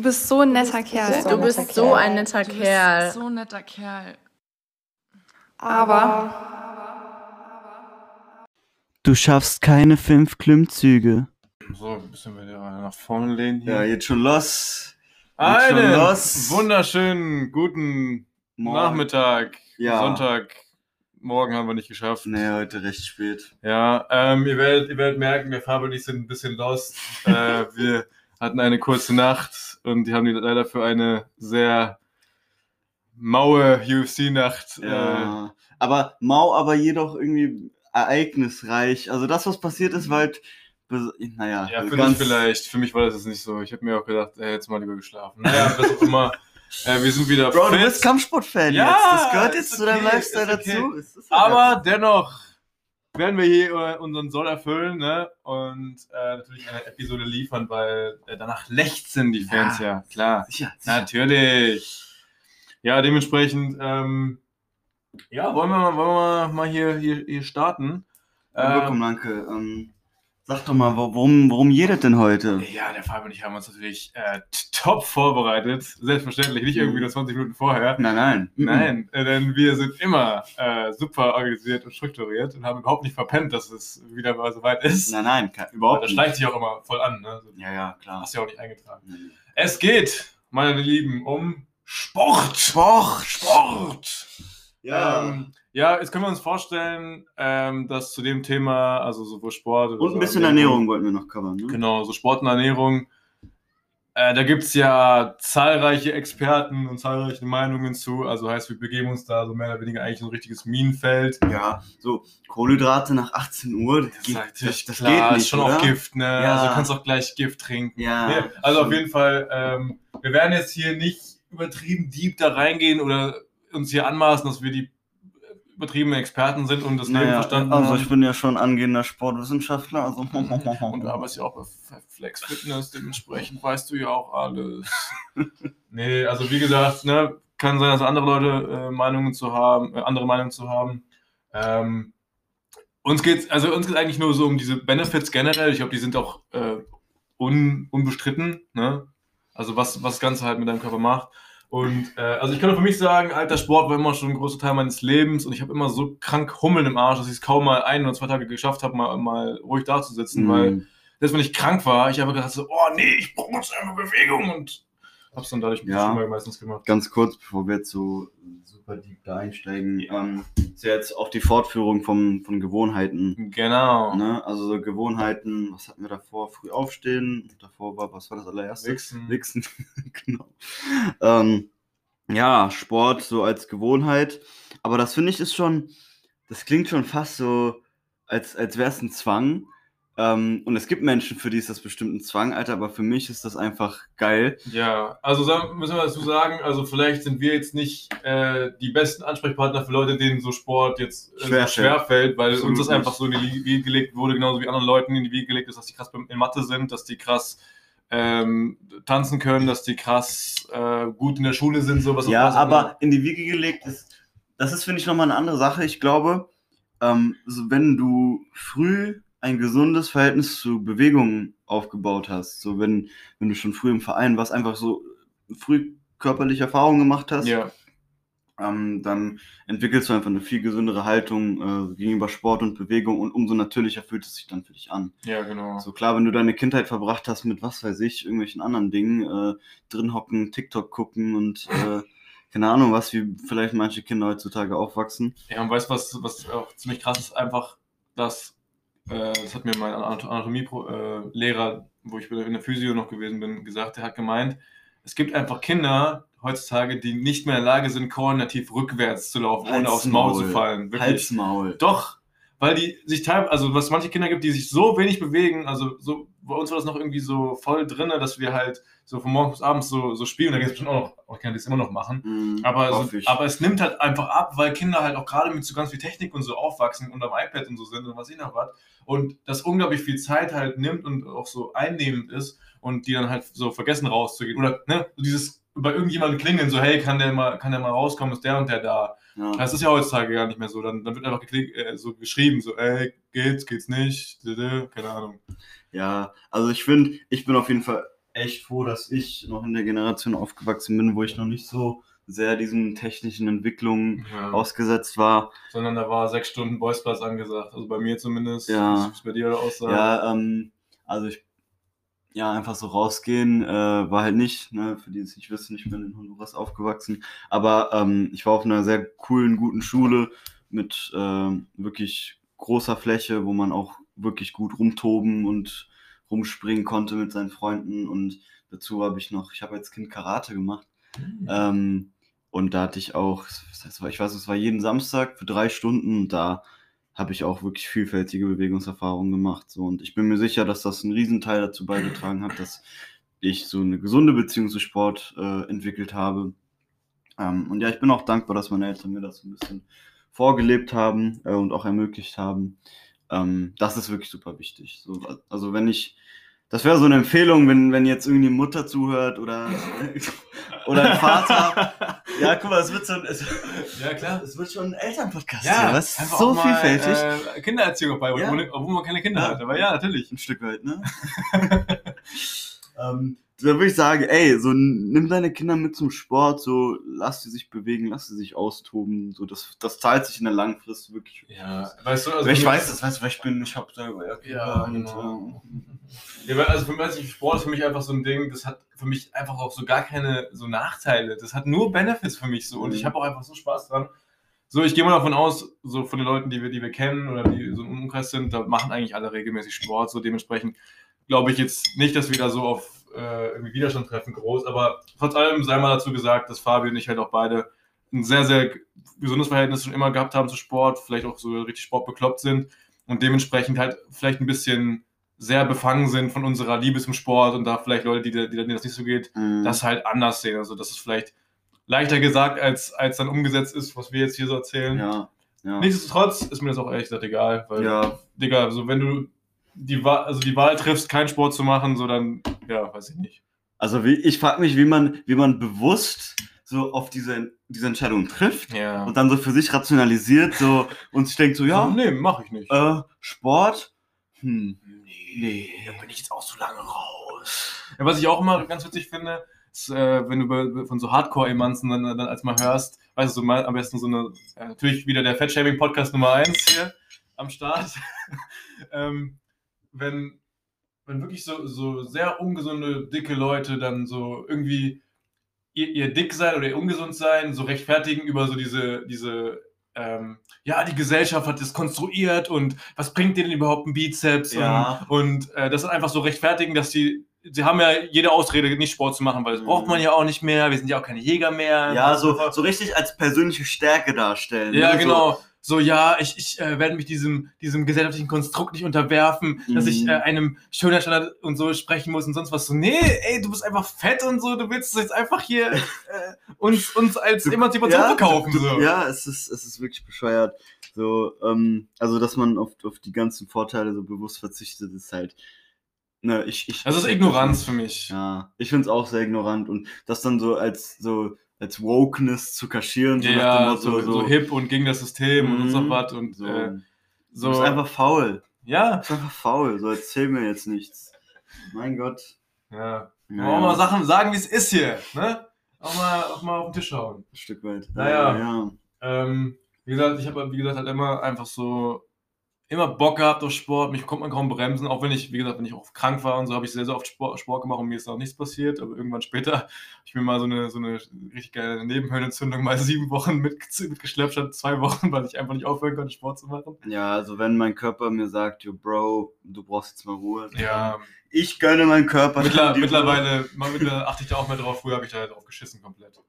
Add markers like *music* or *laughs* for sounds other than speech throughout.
Du bist so ein netter Kerl. Du bist so ein netter Du Kerl. bist so ein netter Kerl. Aber Du schaffst keine fünf Klimmzüge. So, ein bisschen wieder nach vorne lehnen hier. Ja, jetzt schon los. Jetzt schon Einen los. wunderschönen guten Morgen. Nachmittag, Ja. Sonntag. Morgen haben wir nicht geschafft. Nee, heute recht spät. Ja, ähm, ihr, werdet, ihr werdet merken, wir ich sind ein bisschen lost. äh, wir hatten eine kurze Nacht und die haben die leider für eine sehr maue UFC-Nacht. Äh, Ja. Aber mau, aber jedoch irgendwie ereignisreich. Also das, was passiert ist, war halt. Naja, ja, für dich vielleicht. Für mich war das jetzt nicht so. Ich habe mir auch gedacht, ey, jetzt mal lieber geschlafen. Naja, *laughs* was auch immer. Äh, wir sind wieder Bro, du fit. bist Kampfsportfan Ja, jetzt. Das gehört jetzt zu deinem okay, Lifestyle okay. dazu. Aber dennoch werden wir hier äh, unseren Soll erfüllen ne? und äh, natürlich eine Episode liefern, weil äh, danach lechzen die Fans ja, Ja. klar. Sicher, sicher. Natürlich. Ja, dementsprechend, ähm, ja, wollen wir, mal- wollen wir mal hier, hier, hier starten. Ähm, Willkommen, danke. Ähm, sag doch mal, wo- worum, worum jedet denn heute? ja, der Fabian und ich haben uns natürlich äh, top vorbereitet. Selbstverständlich, nicht irgendwie nur 20 Minuten vorher. Nein, nein. Nein, äh, denn wir sind immer äh, super organisiert und strukturiert und haben überhaupt nicht verpennt, dass es wieder mal so weit ist. Nein, nein, Aber überhaupt das nicht. schleicht sich auch immer voll an. Ne? So, Ja, ja, klar. Hast du ja auch nicht eingetragen. Nee. Es geht, meine Lieben, um Sport. Sport, Sport. Ja. Ähm, ja, jetzt können wir uns vorstellen, ähm, dass zu dem Thema, also sowohl Sport Und ein bisschen Ernährung wollten wir noch covern, ne? Genau, so Sport und Ernährung. Äh, da gibt es ja zahlreiche Experten und zahlreiche Meinungen zu. Also heißt, wir begeben uns da so mehr oder weniger eigentlich in ein richtiges Minenfeld. Ja, so Kohlenhydrate nach 18 Uhr, das, Das geht, das, das klar, geht nicht, ist schon oder? auch Gift, ne? Ja. Also du kannst auch gleich Gift trinken. Ja. Nee, also auf jeden Fall, ähm, wir werden jetzt hier nicht übertrieben deep da reingehen oder uns hier anmaßen, dass wir die übertriebenen Experten sind und das Leben Naja, verstanden also haben. ich bin ja schon angehender Sportwissenschaftler, also *laughs* Und du arbeitest ja auch bei Flex Fitness, dementsprechend weißt du ja auch alles. *laughs* nee, also wie gesagt, ne, kann sein, dass andere Leute äh, Meinungen zu haben, äh, andere Meinungen zu haben. Ähm, uns geht's, also uns geht eigentlich nur so um diese Benefits generell. Ich glaube, die sind auch äh, un, unbestritten, ne? Also was, was das Ganze halt mit deinem Körper macht. Und äh, also ich kann nur für mich sagen, alter Sport war immer schon ein großer Teil meines Lebens und ich habe immer so krank Hummeln im Arsch, dass ich es kaum mal ein oder zwei Tage geschafft habe, mal, mal ruhig dazusitzen, weil Mhm. selbst wenn ich krank war, ich einfach gedacht so, oh nee, ich brauche jetzt einfach Bewegung und hab's dann dadurch Ja. meistens gemacht. Ganz kurz, bevor wir jetzt so super deep da einsteigen, ähm, ist ja jetzt auch die Fortführung vom, von Gewohnheiten. Genau. Ne? Also so Gewohnheiten, was hatten wir davor? Früh aufstehen, davor war, was war das allererste? Wichsen. Wichsen, *laughs* genau. Ähm, ja, Sport so als Gewohnheit. Aber das finde ich ist schon, das klingt schon fast so, als, als wäre es ein Zwang. Ähm, und es gibt Menschen, für die ist das bestimmt ein Zwang, Alter, aber für mich ist das einfach geil. Ja, also müssen wir dazu sagen, also vielleicht sind wir jetzt nicht äh, die besten Ansprechpartner für Leute, denen so Sport jetzt äh, Schwer so schwer fällt, weil Absolut uns das nicht. einfach so in die Wiege gelegt wurde, genauso wie anderen Leuten in die Wiege gelegt ist, dass die krass in Mathe sind, dass die krass ähm, tanzen können, dass die krass äh, gut in der Schule sind, sowas. Ja, was auch immer. aber in die Wiege gelegt ist, das ist, finde ich, nochmal eine andere Sache. Ich glaube, ähm, so wenn du früh ein gesundes Verhältnis zu Bewegungen aufgebaut hast, so wenn, wenn du schon früh im Verein warst, einfach so früh körperliche Erfahrungen gemacht hast, Ja, ähm, dann entwickelst du einfach eine viel gesündere Haltung äh, gegenüber Sport und Bewegung und umso natürlicher fühlt es sich dann für dich an. ja, genau. So klar, wenn du deine Kindheit verbracht hast mit was weiß ich, irgendwelchen anderen Dingen, äh, drin hocken, TikTok gucken und äh, *laughs* keine Ahnung was, wie vielleicht manche Kinder heutzutage aufwachsen. Ja, und weißt du, was, was auch ziemlich krass ist? Einfach, dass, äh, das hat mir mein Anatomie-Lehrer, wo ich in der Physio noch gewesen bin, gesagt, der hat gemeint, es gibt einfach Kinder heutzutage, die nicht mehr in der Lage sind, koordinativ rückwärts zu laufen, ohne Halt's aufs Maul zu fallen. Wirklich. Halt's Maul. Doch, weil die sich teilweise, also was manche Kinder gibt, die sich so wenig bewegen, also so, bei uns war das noch irgendwie so voll drin, dass wir halt so von morgens bis abends so, so spielen, da gibt es bestimmt auch noch, auch Kinder, die es immer noch machen. Mhm, Aber, so, aber es nimmt halt einfach ab, weil Kinder halt auch gerade mit so ganz viel Technik und so aufwachsen und am iPad und so sind und was ich noch was. Und das unglaublich viel Zeit halt nimmt und auch so einnehmend ist und die dann halt so vergessen rauszugehen. Oder ne, dieses bei irgendjemandem klingeln, so hey, kann der mal, kann der mal rauskommen, ist der und der da. Ja. Das ist ja heutzutage gar nicht mehr so. Dann, dann wird einfach geklick, äh, so geschrieben, so ey, geht's, geht's nicht, keine Ahnung. ja, also ich finde, ich bin auf jeden Fall echt froh, dass ich noch in der Generation aufgewachsen bin, wo ich noch nicht so sehr diesen technischen Entwicklungen Ja. ausgesetzt war. Sondern da war sechs Stunden Boysplatz angesagt. Also bei mir zumindest. Ja. Es bei dir aussah. Ja, ähm, also ich, ja, einfach so rausgehen, äh, war halt nicht, ne, für die es nicht wissen, ich bin in Honduras aufgewachsen, aber ähm, ich war auf einer sehr coolen, guten Schule mit ähm, wirklich großer Fläche, wo man auch wirklich gut rumtoben und rumspringen konnte mit seinen Freunden. Und dazu habe ich noch, ich habe als Kind Karate gemacht. Hm. ähm, und da hatte ich auch, ich weiß, es war jeden Samstag für drei Stunden und da habe ich auch wirklich vielfältige Bewegungserfahrungen gemacht. So. Und ich bin mir sicher, dass das einen Riesenteil dazu beigetragen hat, dass ich so eine gesunde Beziehung zu Sport äh, entwickelt habe. Ähm, und ja, ich bin auch dankbar, dass meine Eltern mir das so ein bisschen vorgelebt haben äh, und auch ermöglicht haben. Ähm, das ist wirklich super wichtig. So, also wenn ich, das wäre so eine Empfehlung, wenn, wenn jetzt irgendwie Mutter zuhört oder, *laughs* oder ein Vater. Ja, guck mal, es wird so ein, es, Ja, klar. es wird schon ein Elternpodcast. Ja, hier, was? einfach So mal, vielfältig. Äh, Kindererziehung beibringen, Ja. obwohl man keine Kinder Ja. hat. Aber ja, natürlich. Ein Stück weit, ne? *laughs* ähm, da würde ich sagen, ey, so nimm deine Kinder mit zum Sport, so lass sie sich bewegen, lass sie sich austoben, so das, das zahlt sich in der Langfrist wirklich. Ja, weißt du, also ich weiß das, weißt du, weil ich bin, ich habe selber ja, Ja, genau. äh, Ja, also für mich, ich, Sport ist für mich einfach so ein Ding, das hat für mich einfach auch so gar keine so Nachteile. Das hat nur Benefits für mich so und Mhm. ich habe auch einfach so Spaß dran. So, ich gehe mal davon aus, so von den Leuten, die wir, die wir kennen oder die so im Umkreis sind, da machen eigentlich alle regelmäßig Sport. So dementsprechend glaube ich jetzt nicht, dass wir da so auf äh, irgendwie Widerstand treffen, groß. Aber trotz allem sei mal dazu gesagt, dass Fabian und ich halt auch beide ein sehr, sehr gesundes Verhältnis schon immer gehabt haben zu Sport, vielleicht auch so richtig sportbekloppt sind und dementsprechend halt vielleicht ein bisschen sehr befangen sind von unserer Liebe zum Sport und da vielleicht Leute, die, die, denen das nicht so geht, Mhm. das halt anders sehen. Also das ist vielleicht leichter gesagt, als, als dann umgesetzt ist, was wir jetzt hier so erzählen. ja, ja. Nichtsdestotrotz ist mir das auch ehrlich gesagt egal, weil, ja, Digga, also wenn du die Wahl, also die Wahl triffst, keinen Sport zu machen, so dann, ja, weiß ich nicht. also wie, ich frage mich, wie man, wie man bewusst so auf diese, diese Entscheidung trifft Ja. und dann so für sich rationalisiert so und sich denkt so, ja, So, nee, mach ich nicht. äh, Sport, hm, nee, da bin ich jetzt auch so lange raus. Ja, was ich auch immer ganz witzig finde, ist, äh, wenn du von so Hardcore-Emanzen dann, dann als mal hörst, weißt du, so mal am besten so eine, äh, natürlich wieder der Fettshaming-Podcast Nummer 1 hier am Start. *laughs* ähm, wenn, wenn wirklich so, so sehr ungesunde, dicke Leute dann so irgendwie ihr, ihr dick sein oder ihr ungesund sein so rechtfertigen über so diese, diese ähm, ja, die Gesellschaft hat das konstruiert und was bringt denen überhaupt ein Bizeps? Ja. Und, und äh, das ist einfach so rechtfertigen, dass die, sie haben ja jede Ausrede, nicht Sport zu machen, weil das Mhm. braucht man ja auch nicht mehr, wir sind ja auch keine Jäger mehr. ja, so, so richtig als persönliche Stärke darstellen. Ja, ne? genau. So, ja, ich, ich äh, werde mich diesem, diesem gesellschaftlichen Konstrukt nicht unterwerfen, dass ich Mhm. äh, einem Schönheitsstandard und so sprechen muss und sonst was. So, nee, ey, du bist einfach fett und so, du willst jetzt einfach hier *laughs* äh, uns, uns als Du- Emanzipation verkaufen. du- So. Ja, es ist, es ist wirklich bescheuert. So, ähm, also, dass man auf, auf die ganzen Vorteile so bewusst verzichtet, ist halt. Ne, ich, ich, Das ist Ignoranz für mich. Ja, ich finde es auch sehr ignorant und das dann so als so als Wokeness zu kaschieren, so Ja, Motto, so, so hip und gegen das System und Mhm. so was und so, äh, du so. bist einfach faul. ja. Du bist einfach faul. So erzähl mir jetzt nichts. Mein Gott. Ja. Ja, Auch mal Sachen sagen, wie es ist hier. Ne? Auch mal, auch mal auf den Tisch hauen. Ein Stück weit. Naja. ja. Ähm, wie gesagt, ich habe, wie gesagt, halt immer einfach so immer Bock gehabt auf Sport. Mich konnte man kaum bremsen, auch wenn ich, wie gesagt, wenn ich auch krank war und so, habe ich sehr, sehr oft Sport, Sport gemacht und mir ist auch nichts passiert. Aber irgendwann später habe ich mir mal so eine, so eine richtig geile Nebenhöhlenentzündung mal *laughs* sieben Wochen mit, mitgeschleppt, statt zwei Wochen, weil ich einfach nicht aufhören konnte, Sport zu machen. Ja, also wenn mein Körper mir sagt, yo, Bro, du brauchst jetzt mal Ruhe. Ja, Ich gönne meinen Körper. Mittler, mittlerweile, mittlerweile achte ich da auch mehr drauf. Früher habe ich da drauf geschissen komplett.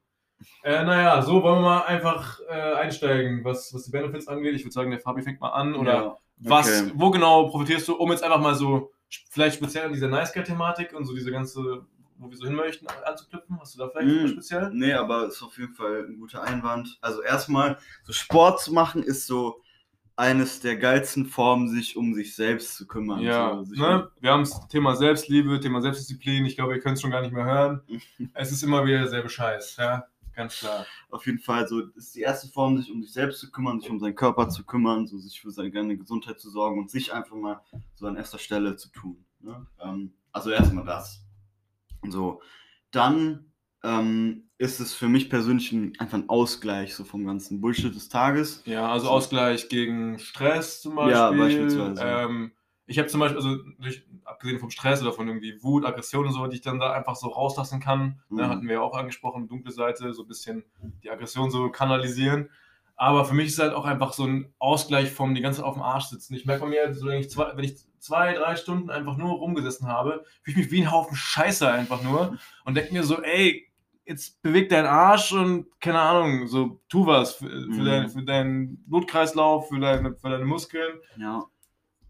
Äh, naja, so wollen wir mal einfach äh, einsteigen, was, was die Benefits angeht. Ich würde sagen, der Fabi fängt mal an. Oder Ja, was, okay. wo genau profitierst du, um jetzt einfach mal so, vielleicht speziell an dieser Nice Guy-Thematik und so diese ganze, wo wir so hin möchten, anzuknüpfen? Hast du da vielleicht Mm. speziell? Nee, aber ist auf jeden Fall ein guter Einwand. Also erstmal, so Sport zu machen ist so eines der geilsten Formen, sich um sich selbst zu kümmern. Ja, so, sich ne? wir haben das Thema Selbstliebe, Thema Selbstdisziplin. Ich glaube, ihr könnt es schon gar nicht mehr hören. *laughs* es ist immer wieder derselbe Scheiß, ja, ganz klar. auf jeden Fall so ist die erste Form, sich um sich selbst zu kümmern, sich um seinen Körper zu kümmern, so sich für seine eigene Gesundheit zu sorgen und sich einfach mal so an erster Stelle zu tun. Ne? Ähm, also erstmal das. So, dann ähm, ist es für mich persönlich ein, einfach ein Ausgleich so vom ganzen Bullshit des Tages. Ja, also So. Ausgleich gegen Stress zum Beispiel. Ja, beispielsweise. Ähm, ich habe zum Beispiel, also durch, abgesehen vom Stress oder von irgendwie Wut, Aggression und so, die ich dann da einfach so rauslassen kann, ne, Mhm. hatten wir ja auch angesprochen, dunkle Seite, so ein bisschen die Aggression so kanalisieren. Aber für mich ist halt auch einfach so ein Ausgleich vom die ganze Zeit auf dem Arsch sitzen. Ich merke bei mir, so, wenn, ich zwei, wenn ich zwei, drei Stunden einfach nur rumgesessen habe, fühle ich mich wie ein Haufen Scheiße einfach nur und denke mir so, ey, jetzt beweg deinen Arsch und keine Ahnung, so tu was für, für, Mhm. dein, für deinen Blutkreislauf, für deine, für deine Muskeln. Ja,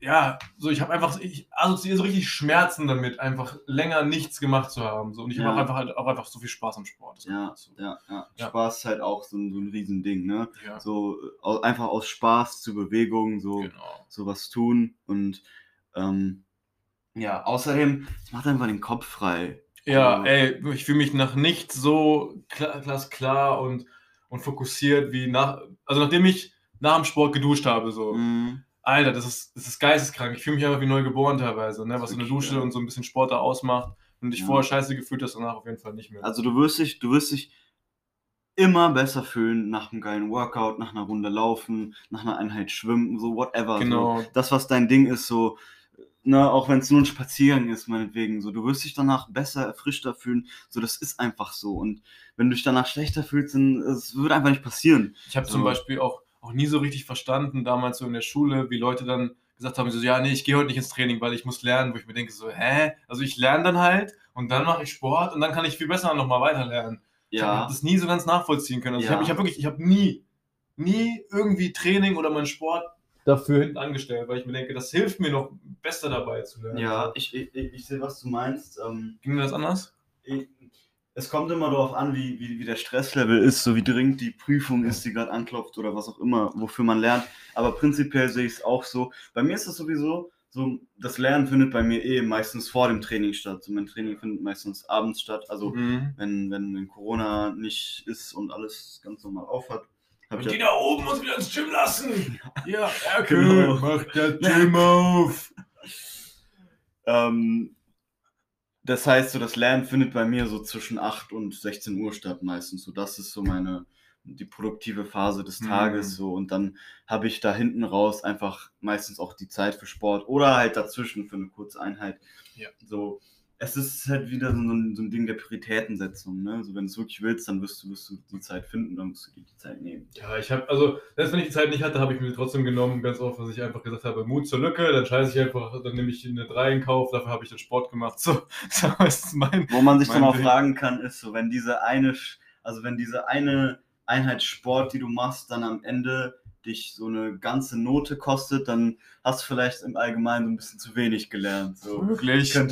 Ja, so ich habe einfach, ich assoziiere so richtig Schmerzen damit, einfach länger nichts gemacht zu haben. So. Und ich Ja. habe auch einfach, halt auch einfach so viel Spaß am Sport. Ja, dazu. ja, ja. Ja. Spaß ist halt auch so ein, so ein Riesending, ne? ja. So äh, au- einfach aus Spaß zu Bewegung, so, Genau. so was tun und ähm, ja, außerdem, es macht einfach den Kopf frei. Ja, Also- ey, ich fühle mich nach nichts so klar, glasklar und, und fokussiert wie nach, also nachdem ich nach dem Sport geduscht habe, so. Mhm. Alter, das ist, das ist geisteskrank. Ich fühle mich einfach wie neu geboren teilweise, ne? was so eine Dusche ja. und so ein bisschen Sport da ausmacht. Und dich Ja. vorher scheiße gefühlt hast, danach auf jeden Fall nicht mehr. Also du wirst dich, du wirst dich immer besser fühlen nach einem geilen Workout, nach einer Runde laufen, nach einer Einheit schwimmen, so whatever. So. genau. Das, was dein Ding ist, so, ne, auch wenn es nur ein Spaziergang ist, meinetwegen, so, du wirst dich danach besser, erfrischter fühlen, so, das ist einfach so. Und wenn du dich danach schlechter fühlst, dann, es wird einfach nicht passieren. Ich habe zum So. Beispiel auch, auch nie so richtig verstanden, damals so in der Schule, wie Leute dann gesagt haben, so, ja, nee, ich gehe heute nicht ins Training, weil ich muss lernen, wo ich mir denke, so, hä? Also ich lerne dann halt und dann mache ich Sport und dann kann ich viel besser nochmal weiter lernen. Ich Ja, habe das nie so ganz nachvollziehen können. Also ich Ja. habe ich hab wirklich, ich habe nie, nie irgendwie Training oder meinen Sport dafür hinten angestellt, weil ich mir denke, das hilft mir noch besser dabei zu lernen. ja, ich, ich, ich ich sehe, was du meinst. Ähm, Ging dir das anders? ich, es kommt immer darauf an, wie, wie, wie der Stresslevel ist, so wie dringend die Prüfung ist, die gerade anklopft oder was auch immer, wofür man lernt. Aber prinzipiell sehe ich es auch so. Bei mir ist es sowieso so, das Lernen findet bei mir eh meistens vor dem Training statt. So mein Training findet meistens abends statt. Also Mhm. wenn, wenn, wenn Corona nicht ist und alles ganz normal aufhat, habe Und ich die da oben uns wieder ins Gym lassen. *laughs* Ja, Erke, Genau. mach der Gym auf. ähm, das heißt, so das Lernen findet bei mir so zwischen 8 und 16 Uhr statt meistens. So, das ist so meine, die produktive Phase des Mhm. Tages. So, und dann habe ich da hinten raus einfach meistens auch die Zeit für Sport oder halt dazwischen für eine kurze Einheit. Ja. So, es ist halt wieder so ein, so ein Ding der Prioritätensetzung. Ne? So, wenn du es wirklich willst, dann wirst du, wirst du die Zeit finden, dann musst du dir die Zeit nehmen. Ja, ich habe, also, selbst wenn ich die Zeit nicht hatte, habe ich mir trotzdem genommen, ganz oft, was ich einfach gesagt habe, Mut zur Lücke, dann scheiße ich einfach, dann nehme ich eine 3 in Kauf, dafür habe ich den Sport gemacht. So, *laughs* so ist mein. Wo man sich dann auch fragen kann, ist so, wenn diese eine, also wenn diese eine Einheit Sport, die du machst, dann am Ende dich so eine ganze Note kostet, dann hast du vielleicht im Allgemeinen so ein bisschen zu wenig gelernt. So. Wirklich. Gut,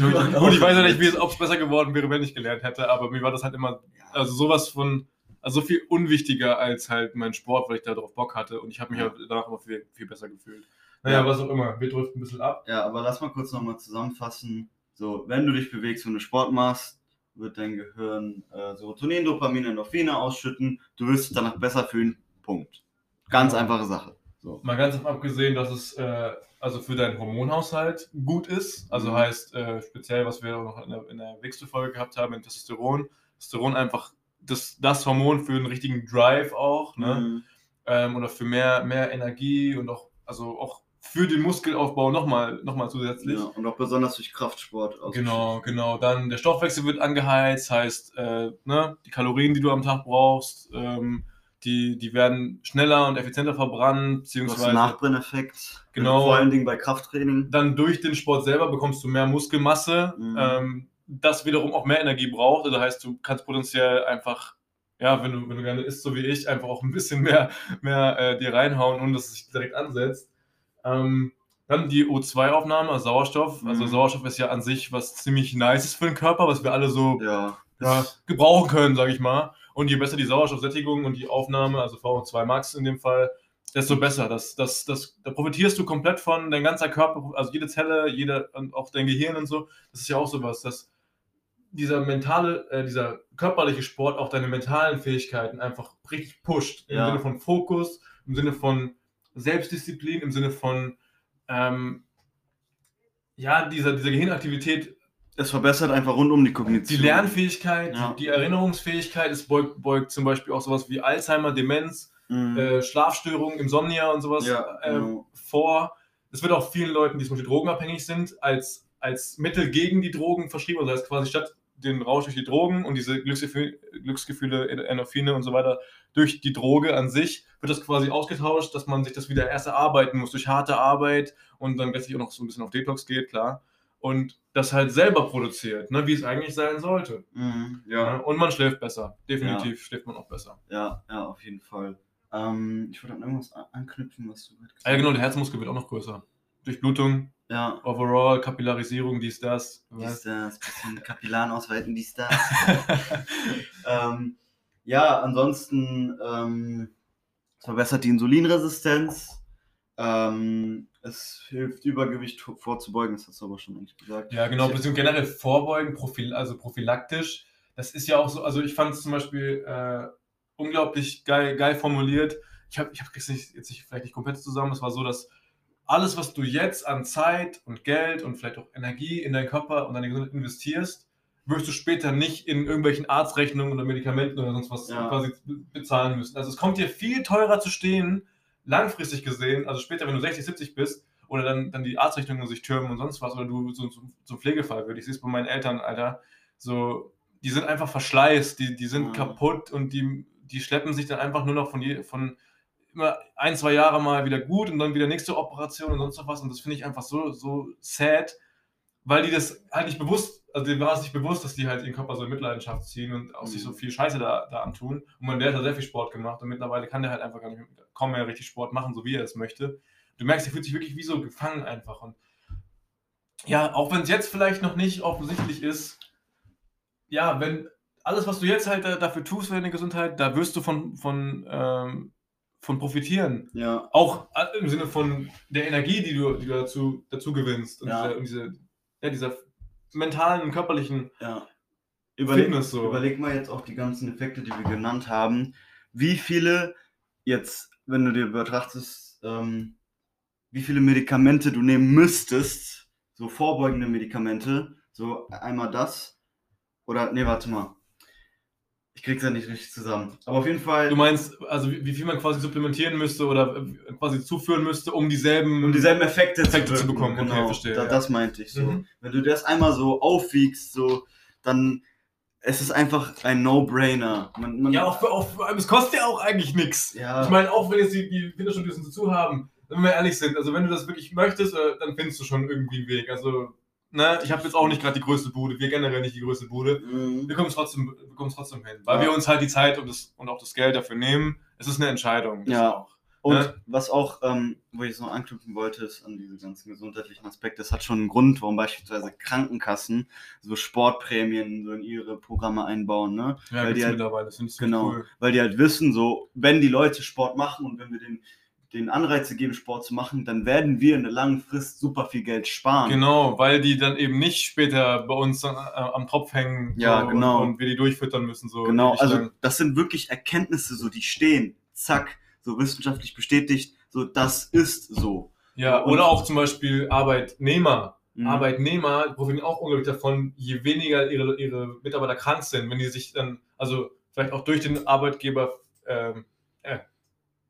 ich weiß ja nicht, jetzt. wie es, ob es besser geworden wäre, wenn ich gelernt hätte, aber mir war das halt immer, also sowas von, also so viel unwichtiger als halt mein Sport, weil ich da drauf Bock hatte und ich habe mich Ja. halt danach immer viel, viel besser gefühlt. Naja, Ja. was auch immer, wir driften ein bisschen ab. Ja, aber lass mal kurz nochmal zusammenfassen. So, wenn du dich bewegst, wenn du Sport machst, wird dein Gehirn äh, Serotonin, Dopamin, Endorphine ausschütten. Du wirst dich danach besser fühlen. Punkt. Ganz einfache Sache. So. Mal ganz abgesehen, dass es äh, also für deinen Hormonhaushalt gut ist. Also Mhm. heißt äh, speziell, was wir noch in der, in der nächsten Folge gehabt haben, mit Testosteron. Testosteron einfach das, das Hormon für einen richtigen Drive auch, ne? Mhm. Ähm, oder für mehr, mehr Energie und auch, also auch für den Muskelaufbau nochmal noch mal zusätzlich. Ja, und auch besonders durch Kraftsport. Genau, genau. Dann der Stoffwechsel wird angeheizt, heißt, äh, ne, die Kalorien, die du am Tag brauchst, ähm, die, die werden schneller und effizienter verbrannt, beziehungsweise einen Nachbrenneffekt. Genau. Vor allen Dingen bei Krafttraining. dann durch den Sport selber bekommst du mehr Muskelmasse, Mhm. ähm, das wiederum auch mehr Energie braucht. Also heißt, du kannst potenziell einfach, ja, wenn du, wenn du gerne isst, so wie ich, einfach auch ein bisschen mehr, mehr äh, dir reinhauen, ohne dass es sich direkt ansetzt. Ähm, dann die O2-Aufnahme, also Sauerstoff. Also Mhm. Sauerstoff ist ja an sich was ziemlich Nices für den Körper, was wir alle so Ja. ja, gebrauchen können, sage ich mal. Und je besser die Sauerstoffsättigung und die Aufnahme, also VO2 Max in dem Fall, desto besser. Das, das, das, da profitierst du komplett von, dein ganzer Körper, also jede Zelle, jede, und auch dein Gehirn und so. Das ist ja auch sowas, dass dieser mentale, äh, dieser körperliche Sport auch deine mentalen Fähigkeiten einfach richtig pusht. Im Ja. Sinne von Fokus, im Sinne von Selbstdisziplin, im Sinne von, ähm, ja, dieser, dieser Gehirnaktivität es verbessert einfach rund um die Kognition. die Lernfähigkeit, Ja. die, Erinnerungsfähigkeit, es beugt, beugt zum Beispiel auch sowas wie Alzheimer, Demenz, Mhm. äh, Schlafstörungen, Insomnia und sowas Ja, äh, genau. vor. Es wird auch vielen Leuten, die zum Beispiel drogenabhängig sind, als, als Mittel gegen die Drogen verschrieben. Also das heißt quasi statt den Rausch durch die Drogen und diese Glücksgefühle, Glücksgefühle, Endorphine und so weiter durch die Droge an sich, wird das quasi ausgetauscht, dass man sich das wieder erst erarbeiten muss durch harte Arbeit und dann letztlich auch noch so ein bisschen auf Detox geht, klar. Und das halt selber produziert, ne, wie es eigentlich sein sollte. Mhm. Ja. Ja, Und man schläft besser. Definitiv schläft man auch besser. ja, ja, auf jeden Fall. Ähm, ich wollte an irgendwas an- anknüpfen, was du gerade gesagt Ah, ja, genau, der Herzmuskel wird auch noch größer. Durchblutung, Ja, Overall, Kapillarisierung, dies, das. dies, das, bisschen *laughs* Kapillaren ausweiten, dies, das. *laughs* ähm, ja, ansonsten, ähm, es verbessert die Insulinresistenz. Ähm, es hilft, Übergewicht vorzubeugen, das hast du aber schon eigentlich gesagt. ja, genau, beziehungsweise generell vorbeugen, profil, also prophylaktisch. Das ist ja auch so, also ich fand es zum Beispiel äh, unglaublich geil, geil formuliert. Ich habe ich hab jetzt nicht, jetzt nicht, vielleicht nicht komplett zusammen, es war so, dass alles, was du jetzt an Zeit und Geld und vielleicht auch Energie in deinen Körper und deine Gesundheit investierst, wirst du später nicht in irgendwelchen Arztrechnungen oder Medikamenten oder sonst was Ja. quasi bezahlen müssen. Also es kommt dir viel teurer zu stehen, langfristig gesehen, also später, wenn du 60, 70 bist, oder dann, dann die Arztrechnungen sich türmen und sonst was, oder du so, so, zum Pflegefall wirst. Ich sehe es bei meinen Eltern, Alter, so, die sind einfach verschleißt, die, die sind Mhm. kaputt und die, die schleppen sich dann einfach nur noch von, je, von immer ein, zwei Jahre mal wieder gut und dann wieder nächste Operation und sonst was. Und das finde ich einfach so, so sad, weil die das halt nicht bewusst, also denen war es nicht bewusst, dass die halt ihren Körper so in Mitleidenschaft ziehen und auch sich so Mhm. viel Scheiße da, da antun. Und mein Dad hat sehr viel Sport gemacht und mittlerweile kann der halt einfach gar nicht mehr, kaum mehr richtig Sport machen, so wie er es möchte. Du merkst, er fühlt sich wirklich wie so gefangen einfach. Und ja, auch wenn es jetzt vielleicht noch nicht offensichtlich ist, ja, wenn alles, was du jetzt halt da- dafür tust für deine Gesundheit, da wirst du von, von, ähm, von profitieren. Ja, Auch äh, im Sinne von der Energie, die du, die du dazu, dazu gewinnst. Und, Ja. dieser, und diese, ja, dieser mentalen und körperlichen ja. Überleg, Fitness so. überleg mal jetzt auch die ganzen Effekte, die wir genannt haben. Wie viele jetzt, wenn du dir betrachtest, ähm, wie viele Medikamente du nehmen müsstest, so vorbeugende Medikamente, so einmal das, oder, nee, warte mal. Ich krieg's ja nicht richtig zusammen. Aber auf jeden Fall, Du meinst, also wie, wie viel man quasi supplementieren müsste oder äh, quasi zuführen müsste, um dieselben. um dieselben Effekte, Effekte zu wirken. bekommen. Okay, Genau, verstehe, da, ja. das meinte ich so. Mhm. Wenn du das einmal so aufwiegst, so, dann es ist einfach ein No-Brainer. Man, man, Ja, auch für, auch für, es kostet ja auch eigentlich nichts. Ja. Ich meine, auch wenn jetzt die, die Fitnessstudios dazu haben, wenn wir ehrlich sind, also wenn du das wirklich möchtest, äh, dann findest du schon irgendwie einen Weg. Also, ne, ich habe jetzt auch nicht gerade die größte Bude, wir generell nicht die größte Bude. Mhm. Wir kommen es trotzdem, wir es trotzdem hin, weil Ja. wir uns halt die Zeit und, das, und auch das Geld dafür nehmen. Es ist eine Entscheidung. das Ja. Auch. Und Ne? was auch, ähm, wo ich jetzt noch anknüpfen wollte, ist an diese ganzen gesundheitlichen Aspekte. Es hat schon einen Grund, warum beispielsweise Krankenkassen so Sportprämien so in ihre Programme einbauen, ne? Ja, Weil die halt- mittlerweile, das finde ich ziemlich Genau, cool. weil die halt wissen, so, wenn die Leute Sport machen und wenn wir den, den Anreize geben, Sport zu machen, dann werden wir in der langen Frist super viel Geld sparen. Genau, weil die dann eben nicht später bei uns dann, äh, am Tropf hängen Ja, so, genau. und, und wir die durchfüttern müssen. So Genau, also lang. das sind wirklich Erkenntnisse, so die stehen, zack, so wissenschaftlich bestätigt, so das ist so. Ja, und- oder auch zum Beispiel Arbeitnehmer. Mhm. Arbeitnehmer profitieren auch unglaublich davon, je weniger ihre, ihre Mitarbeiter krank sind, wenn die sich dann, also vielleicht auch durch den Arbeitgeber, ähm, äh,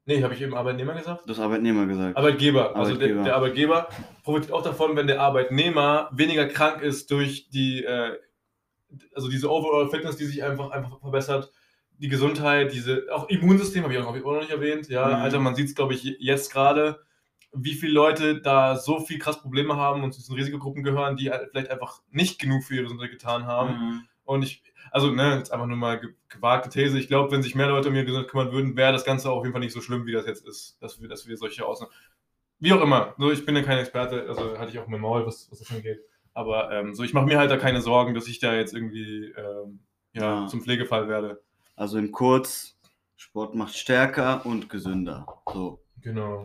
nee, habe ich eben Arbeitnehmer gesagt? Das Arbeitnehmer gesagt. Arbeitgeber, also Arbeitgeber. Der, der Arbeitgeber profitiert auch davon, wenn der Arbeitnehmer weniger krank ist durch die, äh, also diese Overall Fitness, die sich einfach, einfach verbessert, die Gesundheit, diese, auch Immunsystem habe ich auch noch nicht erwähnt, ja, Mhm. Alter, man sieht es, glaube ich, jetzt gerade, wie viele Leute da so viel krass Probleme haben und zu diesen Risikogruppen gehören, die halt vielleicht einfach nicht genug für ihre Gesundheit getan haben. Mhm. Und ich, also, ne, jetzt einfach nur mal ge- gewagte These. Ich glaube, wenn sich mehr Leute um ihre Gesundheit kümmern würden, wäre das Ganze auf jeden Fall nicht so schlimm, wie das jetzt ist, dass wir, dass wir solche Ausnahmen. Wie auch immer. So, ich bin ja kein Experte, also hatte ich auch mein Maul, was, was das angeht. Aber ähm, so, ich mache mir halt da keine Sorgen, dass ich da jetzt irgendwie ähm, ja, Ja. zum Pflegefall werde. Also in kurz, Sport macht stärker und gesünder. So. Genau.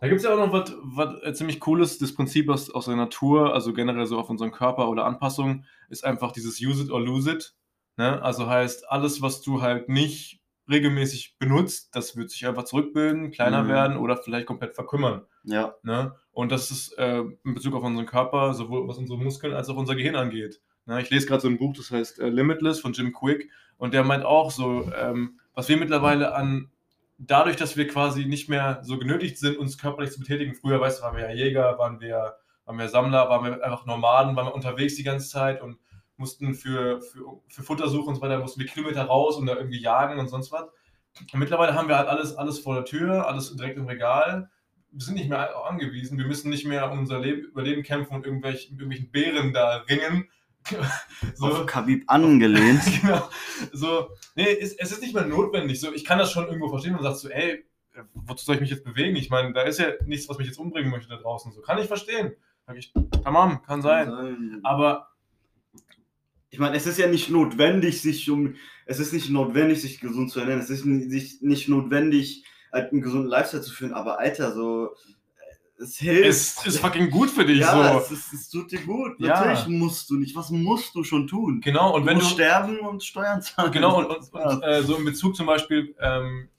Da gibt es ja auch noch was, was äh, ziemlich cooles, das Prinzip aus, aus der Natur, also generell so auf unseren Körper oder Anpassung, ist einfach dieses Use it or lose it. Ne? Also heißt, alles, was du halt nicht regelmäßig benutzt, das wird sich einfach zurückbilden, kleiner Mhm. werden oder vielleicht komplett verkümmern. Ja. Ne? Und das ist äh, in Bezug auf unseren Körper, sowohl was unsere Muskeln als auch unser Gehirn angeht. Ne, ich lese gerade so ein Buch, das heißt äh, Limitless von Jim Quick und der meint auch so, ähm, was wir mittlerweile an, dadurch, dass wir quasi nicht mehr so genötigt sind, uns körperlich zu betätigen, früher, weißt du, waren wir ja Jäger, waren wir, waren wir Sammler, waren wir einfach Nomaden, waren wir unterwegs die ganze Zeit und mussten für, für, für Futter suchen und so weiter, mussten wir Kilometer raus und da irgendwie jagen und sonst was. Und mittlerweile haben wir halt alles, alles vor der Tür, alles direkt im Regal. Wir sind nicht mehr angewiesen, wir müssen nicht mehr um unser Leben, Überleben kämpfen und irgendwelch, irgendwelchen Bären da ringen. *laughs* so. Auf Khabib angelehnt. *laughs* genau. So, nee, es, es ist nicht mehr notwendig. So, ich kann das schon irgendwo verstehen und sagst so, ey, wozu soll ich mich jetzt bewegen? Ich meine, da ist ja nichts, was mich jetzt umbringen möchte da draußen. So, kann ich verstehen. Sag ich, tamam, kann sein. Kann sein. Aber ich meine, es ist ja nicht notwendig, sich um, es ist nicht notwendig, sich gesund zu ernähren. Es ist nicht, nicht notwendig, halt einen gesunden Lifestyle zu führen. Aber Alter, so, es hilft. Es ist fucking gut für dich. Ja, so. es, es, tut dir gut. Ja. Natürlich musst du nicht. Was musst du schon tun? Genau, und du wenn musst du sterben und Steuern zahlen. Genau, und, und, und äh, so in Bezug zum Beispiel, ähm,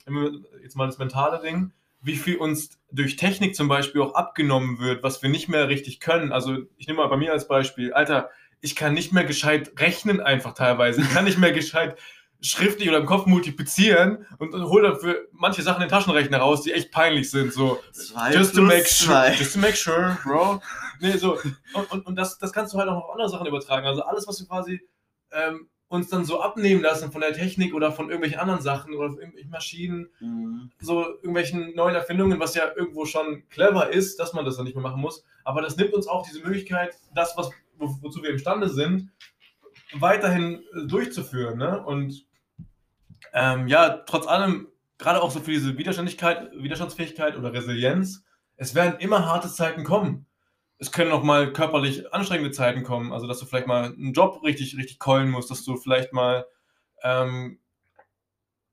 jetzt mal das mentale Ding, wie viel uns durch Technik zum Beispiel auch abgenommen wird, was wir nicht mehr richtig können. Also ich nehme mal bei mir als Beispiel, Alter, ich kann nicht mehr gescheit rechnen einfach teilweise. Ich kann nicht mehr gescheit schriftlich oder im Kopf multiplizieren und, und hole dafür manche Sachen in den Taschenrechner raus, die echt peinlich sind. So, zwei just to make sure, just to make sure, bro. Nee, so, und, und, und das, das kannst du halt auch auf andere Sachen übertragen. Also alles, was wir quasi ähm, uns dann so abnehmen lassen von der Technik oder von irgendwelchen anderen Sachen oder von irgendwelchen Maschinen, mhm. so irgendwelchen neuen Erfindungen, was ja irgendwo schon clever ist, dass man das dann nicht mehr machen muss. Aber das nimmt uns auch diese Möglichkeit, das, was, wo, wozu wir imstande sind, weiterhin äh, durchzuführen. Ne? Und ähm, ja, trotz allem, gerade auch so für diese Widerständigkeit, Widerstandsfähigkeit oder Resilienz, es werden immer harte Zeiten kommen. Es können auch mal körperlich anstrengende Zeiten kommen, also dass du vielleicht mal einen Job richtig, richtig keulen musst, dass du vielleicht mal, ähm,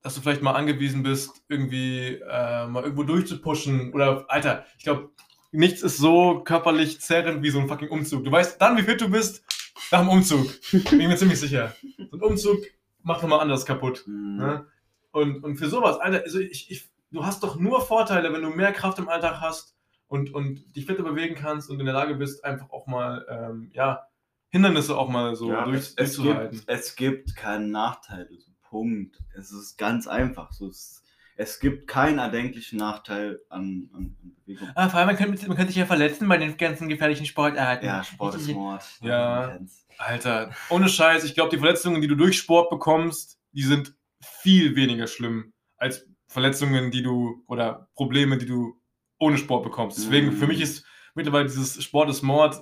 dass du vielleicht mal angewiesen bist, irgendwie äh, mal irgendwo durchzupushen oder, Alter, ich glaube, nichts ist so körperlich zerrend wie so ein fucking Umzug. Du weißt dann, wie fit du bist, nach dem Umzug. Bin ich mir ziemlich sicher. So ein Umzug macht nochmal anders kaputt. Mhm. Ne? Und, und für sowas, Alter, also ich, ich, du hast doch nur Vorteile, wenn du mehr Kraft im Alltag hast und, und dich fitter bewegen kannst und in der Lage bist, einfach auch mal, ähm, ja, Hindernisse auch mal so ja, durch, es, es Gibt, es gibt keinen Nachteil, Punkt. Es ist ganz einfach. So, es, es gibt keinen erdenklichen Nachteil an, an, an Bewegung. Ah, vor allem, man könnte, man könnte sich ja verletzen bei den ganzen gefährlichen Sportarten. Ja, Sport ist Mord. *laughs* Ja, Alter, ohne Scheiß, ich glaube, die Verletzungen, die du durch Sport bekommst, die sind viel weniger schlimm als Verletzungen, die du oder Probleme, die du ohne Sport bekommst. Deswegen, mhm. für mich ist mittlerweile dieses Sport ist Mord,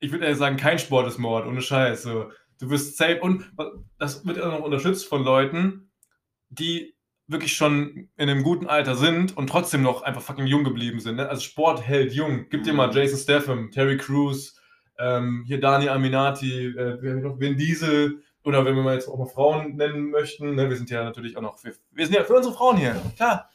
ich würde eher sagen, kein Sport ist Mord, ohne Scheiß. So, du wirst safe und das wird auch noch unterstützt von Leuten, die wirklich schon in einem guten Alter sind und trotzdem noch einfach fucking jung geblieben sind. Ne? Also Sport hält jung. Gib dir mal mhm. Jason Statham, Terry Crews, ähm, hier Dani Aminati, äh, Vin Diesel oder wenn wir mal jetzt auch mal Frauen nennen möchten. Ne? Wir sind ja natürlich auch noch, für, wir sind ja für unsere Frauen hier. Klar.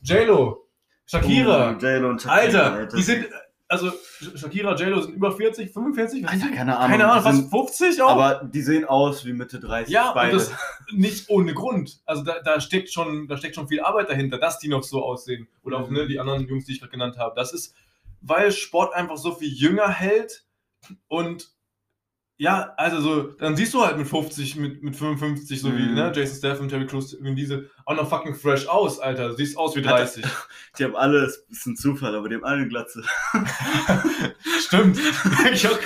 JLo, Shakira, und Shakira Alter, Alter, die sind, also Shakira, JLo sind über 40, 45? Alter, keine Ahnung. Keine Ahnung, fast 50 auch. Aber die sehen aus wie Mitte 30. Ja, beide. und das nicht ohne Grund. Also da, da, steckt schon, da steckt schon viel Arbeit dahinter, dass die noch so aussehen. Oder auch mhm. ne, die anderen Jungs, die ich gerade genannt habe. Das ist, weil Sport einfach so viel jünger hält und ja, also so, dann siehst du halt mit 50, mit, mit 55, so mhm. wie ne, Jason Statham, Terry Crews, wie diese, auch noch fucking fresh aus, Alter. Du siehst aus wie 30. *laughs* die haben alle, das ist ein Zufall, aber die haben alle eine Glatze. *laughs* Stimmt. *laughs* ich auch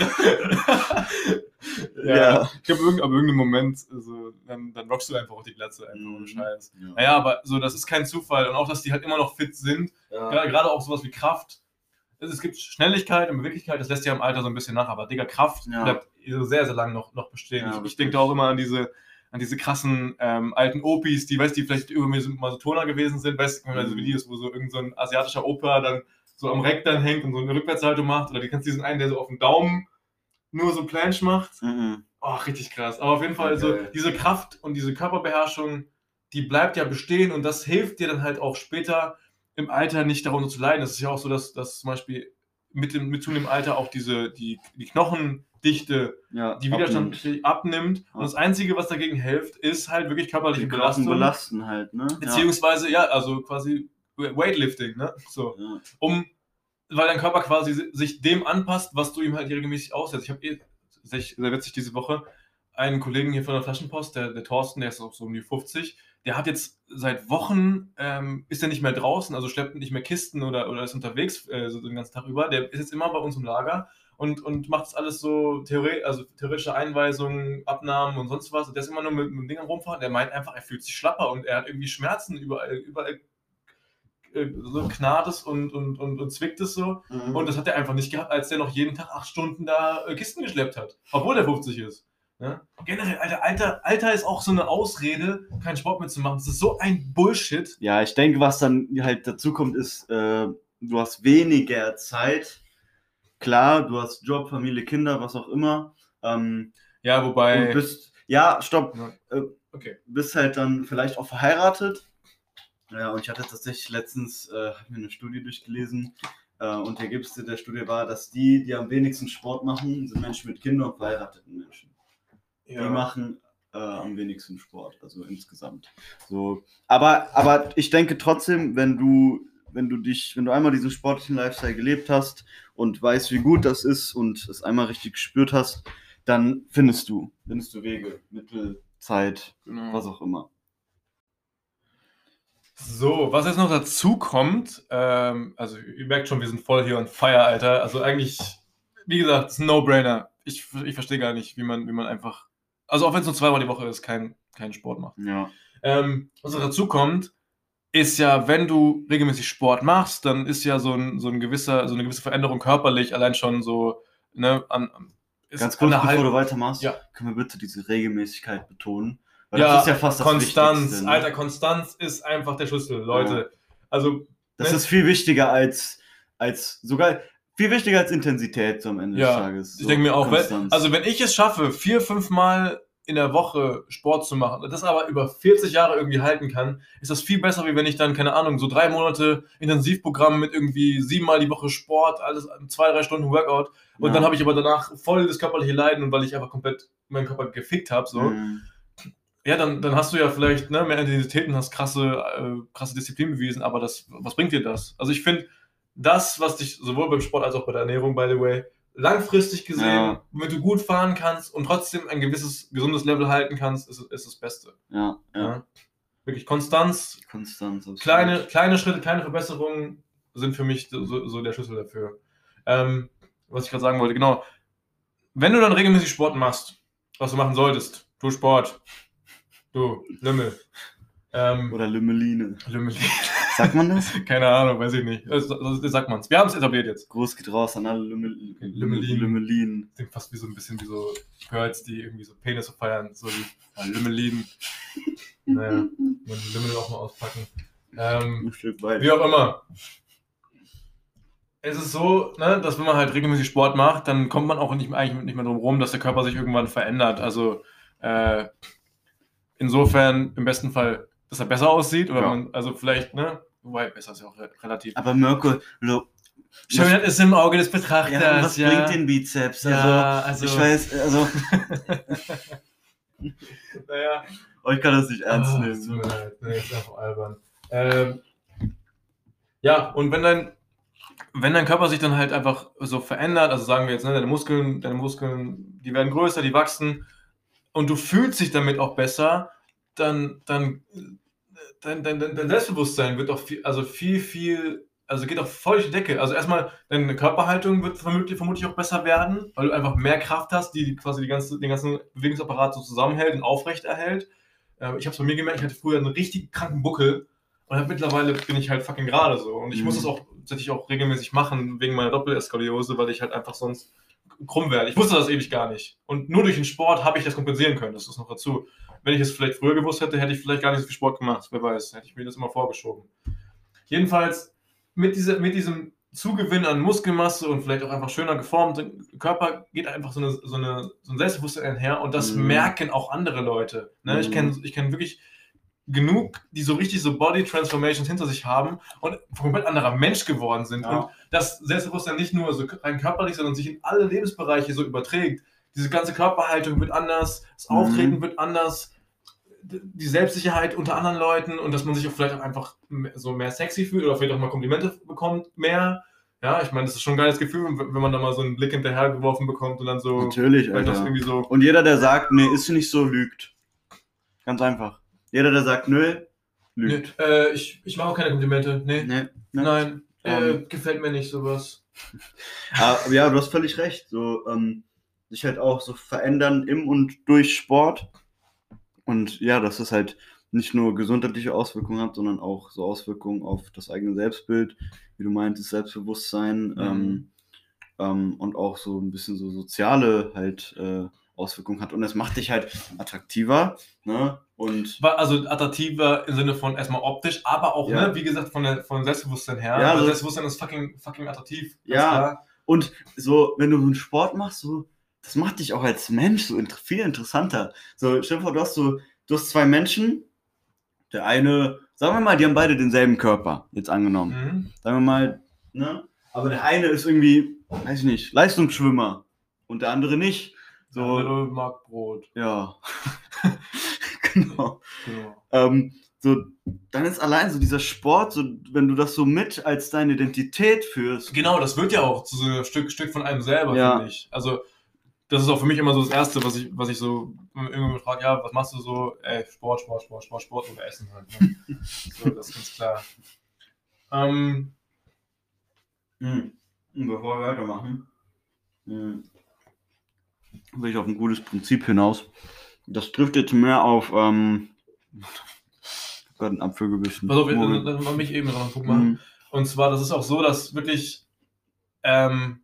ja, ja. Ich glaube, irgend, ab irgendeinem Moment, also, dann, dann rockst du einfach auch die Glatze, einfach mhm. ohne Scheiß. Ja. Naja, aber so, das ist kein Zufall. Und auch, dass die halt immer noch fit sind. Ja. Gerade auch sowas wie Kraft es gibt Schnelligkeit und Beweglichkeit, das lässt ja im Alter so ein bisschen nach, aber Digga, Kraft ja. bleibt sehr, sehr lange noch, noch bestehen. Ja, ich, ich denke da auch immer an diese, an diese krassen ähm, alten Opis, die, weißt die vielleicht irgendwie so, mal so Turner gewesen sind, weißt du, mhm. also Videos, wo so irgendein so ein asiatischer Opa dann so am Reck dann hängt und so eine Rückwärtshaltung macht, oder die kannst diesen einen, der so auf dem Daumen nur so Planche macht. Mhm. Oh, richtig krass. Aber auf jeden Fall, okay. so diese Kraft und diese Körperbeherrschung, die bleibt ja bestehen und das hilft dir dann halt auch später im Alter nicht darunter zu leiden. Es ist ja auch so, dass, dass zum Beispiel mit, dem, mit zunehmendem Alter auch diese, die, die Knochendichte, ja, die Widerstand abnimmt. abnimmt. Und das Einzige, was dagegen hilft, ist halt wirklich körperliche Belastung. belasten halt, ne? Beziehungsweise, ja, also quasi Weightlifting, ne? So. Ja. Um, weil dein Körper quasi sich dem anpasst, was du ihm halt regelmäßig aussetzt. Ich habe eh sich, sehr witzig diese Woche, einen Kollegen hier von der Flaschenpost, der, der Thorsten, der ist auch so um die 50, der hat jetzt seit Wochen, ähm, ist er nicht mehr draußen, also schleppt nicht mehr Kisten oder, oder ist unterwegs äh, so den ganzen Tag über. Der ist jetzt immer bei uns im Lager und, und macht das alles so theore also theoretische Einweisungen, Abnahmen und sonst was. Und der ist immer nur mit, mit dem Ding am rumfahren. Der meint einfach, er fühlt sich schlapper und er hat irgendwie Schmerzen überall, überall äh, so knarrt es und, und, und, und zwickt es so. Mhm. Und das hat er einfach nicht gehabt, als der noch jeden Tag acht Stunden da äh, Kisten geschleppt hat. Obwohl er 50 ist. Ja? Generell, Alter, Alter, Alter ist auch so eine Ausrede, keinen Sport mehr zu machen. Das ist so ein Bullshit. Ja, ich denke, was dann halt dazu kommt, ist, äh, du hast weniger Zeit. Klar, du hast Job, Familie, Kinder, was auch immer. Ähm, Ja, wobei. bist, ja, stopp, Ja. äh, Okay. bist halt dann vielleicht auch verheiratet. Ja, und ich hatte tatsächlich letztens äh, mir eine Studie durchgelesen. Äh, und der Ergebnis der Studie war, dass die, die am wenigsten Sport machen, sind Menschen mit Kindern und verheirateten Menschen. Die machen äh, am wenigsten Sport, also insgesamt. So, aber, aber ich denke trotzdem, wenn du, wenn du dich, wenn du einmal diesen sportlichen Lifestyle gelebt hast und weißt, wie gut das ist und es einmal richtig gespürt hast, dann findest du, findest du Wege, Mittel, Zeit, Genau. was auch immer. So, was jetzt noch dazu kommt, ähm, also ihr merkt schon, wir sind voll hier on fire, Alter. Also eigentlich, wie gesagt, ist ein No-Brainer. Ich, ich verstehe gar nicht, wie man, wie man einfach, also auch wenn es nur zweimal die Woche ist, keinen keinen Sport macht. Ja. Ähm, was dazu kommt, ist ja, wenn du regelmäßig Sport machst, dann ist ja so, ein, so, ein gewisser, so eine gewisse Veränderung körperlich allein schon so, ne, an, Ganz an kurz, bevor Halb- du weitermachst, Ja. können wir bitte diese Regelmäßigkeit betonen? Weil ja, das ist ja fast das Konstanz, ne? Alter, Konstanz ist einfach der Schlüssel, Leute. Also, Das ne? ist viel wichtiger als, als sogar viel wichtiger als Intensität so am Ende Ja, des Tages. Ich So denke mir auch, wenn, also wenn ich es schaffe, vier, fünf Mal in der Woche Sport zu machen und das aber über 40 Jahre irgendwie halten kann, ist das viel besser, wie wenn ich dann, keine Ahnung, so drei Monate Intensivprogramm mit irgendwie siebenmal die Woche Sport, alles zwei, drei Stunden Workout und Ja. dann habe ich aber danach voll das körperliche Leiden und weil ich einfach komplett meinen Körper gefickt habe, so, Mhm. ja, dann, dann hast du ja vielleicht ne, mehr Intensität und hast krasse, äh, krasse Disziplin bewiesen, aber das, was bringt dir das? Also ich finde, das, was dich sowohl beim Sport als auch bei der Ernährung, by the way, langfristig gesehen, Ja. womit du gut fahren kannst und trotzdem ein gewisses gesundes Level halten kannst, ist, ist das Beste. Ja, ja. Ja. Wirklich Konstanz, Konstanz. absolut. kleine, kleine Schritte, kleine Verbesserungen sind für mich so, so der Schlüssel dafür. Ähm, was ich gerade sagen wollte, genau. Wenn du dann regelmäßig Sport machst, was du machen solltest, tu Sport. Du, Lümmel. Ähm, Oder Lümmeline. Lümmel. Sagt man das? *laughs* Keine Ahnung, weiß ich nicht. Das, das, das sagt man's. Wir haben es etabliert jetzt. Groß geht raus an alle Lümmel Lümmelinen. Lümmelinen. Klingt fast wie so ein bisschen wie so Girls, die irgendwie so Penisse feiern. So wie ja, Lümmeliden. Naja, man Lümmel auch mal auspacken. Ähm, Ein Stück weit. Wie auch immer. Es ist so, ne, dass wenn man halt regelmäßig Sport macht, dann kommt man auch nicht, mehr- eigentlich nicht mehr drum rum, dass der Körper sich irgendwann verändert. Also äh, insofern im besten Fall, dass er besser aussieht. Oder Ja. man, also vielleicht, ne? Wobei, besser ist ja auch re relativ. Aber Mirko, lo, Schönheit ist im Auge des Betrachters. ja, was ja. bringt den Bizeps? Also, ja, also, ich weiß, also, *laughs* naja, euch kann das nicht ernst Ah, nehmen. tut mir leid. Nee, ist einfach albern. Ähm, ja, und wenn dein, wenn dein Körper sich dann halt einfach so verändert, also sagen wir jetzt, ne, deine Muskeln, deine Muskeln, die werden größer, die wachsen und du fühlst dich damit auch besser, dann, dann dein, dein, dein, Selbstbewusstsein wird auch viel, also viel, viel, also geht auch voll durch die Decke. Also erstmal, deine Körperhaltung wird vermutlich, vermutlich auch besser werden, weil du einfach mehr Kraft hast, die quasi die ganze, den ganzen Bewegungsapparat so zusammenhält und aufrecht erhält. Äh, Ich habe es bei mir gemerkt, ich hatte früher einen richtig kranken Buckel und halt mittlerweile bin ich halt fucking gerade so. Und ich Mhm. muss das auch tatsächlich auch regelmäßig machen, wegen meiner Doppeleskoliose, weil ich halt einfach sonst krumm werde. Ich wusste das ewig gar nicht. Und nur durch den Sport habe ich das kompensieren können. Das ist noch dazu. Wenn ich es vielleicht früher gewusst hätte, hätte ich vielleicht gar nicht so viel Sport gemacht. Wer weiß, hätte ich mir das immer vorgeschoben. Jedenfalls mit, dieser, mit diesem Zugewinn an Muskelmasse und vielleicht auch einfach schöner geformten Körper geht einfach so, eine, so, eine, so ein Selbstbewusstsein einher und das Mhm. merken auch andere Leute. Ne? Ich Mhm. kenne ich kenn wirklich genug, die so richtig so Body Transformations hinter sich haben und komplett anderer Mensch geworden sind. Ja. Und das Selbstbewusstsein nicht nur so rein körperlich, sondern sich in alle Lebensbereiche so überträgt. Diese ganze Körperhaltung wird anders, das Mhm. Auftreten wird anders, die Selbstsicherheit unter anderen Leuten und dass man sich auch vielleicht auch einfach so mehr sexy fühlt oder vielleicht auch mal Komplimente bekommt mehr. Ja, ich meine, das ist schon ein geiles Gefühl, wenn man da mal so einen Blick hinterher geworfen bekommt und dann so. Natürlich, Alter. irgendwie so. Und jeder, der sagt, nee, ist nicht so, lügt. Ganz einfach. Jeder, der sagt, nö, Nee, lügt. äh, ich, ich mache auch keine Komplimente. Nee. Nee. nee. Nein. Äh, gefällt mir nicht sowas. Aber *laughs* ja, du hast völlig recht. So, ähm, sich halt auch so verändern im und durch Sport. Und ja, dass es halt nicht nur gesundheitliche Auswirkungen hat, sondern auch so Auswirkungen auf das eigene Selbstbild, wie du meintest, Selbstbewusstsein Mhm. ähm, ähm, und auch so ein bisschen so soziale halt äh, Auswirkungen hat. Und es macht dich halt attraktiver, ne? Und also attraktiver im Sinne von erstmal optisch, aber auch, Ja. ne, wie gesagt, von der, von Selbstbewusstsein her. Ja, Weil so- Selbstbewusstsein ist fucking, fucking attraktiv. Ja. klar. Und so, wenn du so einen Sport machst, so, das macht dich auch als Mensch so inter viel interessanter. So, stell dir vor, du hast so, du hast zwei Menschen, der eine, sagen wir mal, die haben beide denselben Körper, jetzt angenommen. Mhm. Sagen wir mal, ne? Aber der eine ist irgendwie, weiß ich nicht, Leistungsschwimmer und der andere nicht. So. So, Andere mag Brot. ja. *laughs* *laughs* genau. Genau. Ähm, so, dann ist allein so dieser Sport, so, wenn du das so mit als deine Identität führst. Genau, das wird ja auch zu so einem Stück, Stück von einem selber, Ja. finde ich. Also, das ist auch für mich immer so das Erste, was ich, was ich so, wenn irgendjemand fragt, ja, was machst du so? Ey, Sport, Sport, Sport, Sport, Sport oder Essen halt. Ne? *laughs* so, das ist ganz klar. Ähm, Hm. Und Bevor wir weitermachen, hm, will ich auf ein gutes Prinzip hinaus. Das trifft jetzt mehr auf, ähm, gerade einen Apfel gebissen. pass auf, Moritz. lass mal mich eben noch einen Punkt machen. Hm. Und zwar, das ist auch so, dass wirklich, ähm,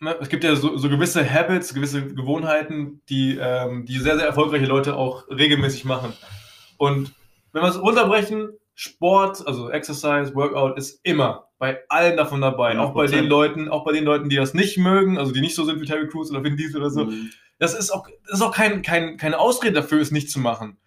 ne, es gibt ja so, so gewisse Habits, gewisse Gewohnheiten, die, ähm, die sehr, sehr erfolgreiche Leute auch regelmäßig machen. Und wenn wir es runterbrechen, Sport, also Exercise, Workout ist immer bei allen davon dabei. Auch bei 100%. den Leuten, auch bei den Leuten, die das nicht mögen, also die nicht so sind wie Terry Crews oder Vin Diesel oder so. Hm. Das ist auch, das ist auch kein, kein, keine Ausrede dafür, es nicht zu machen.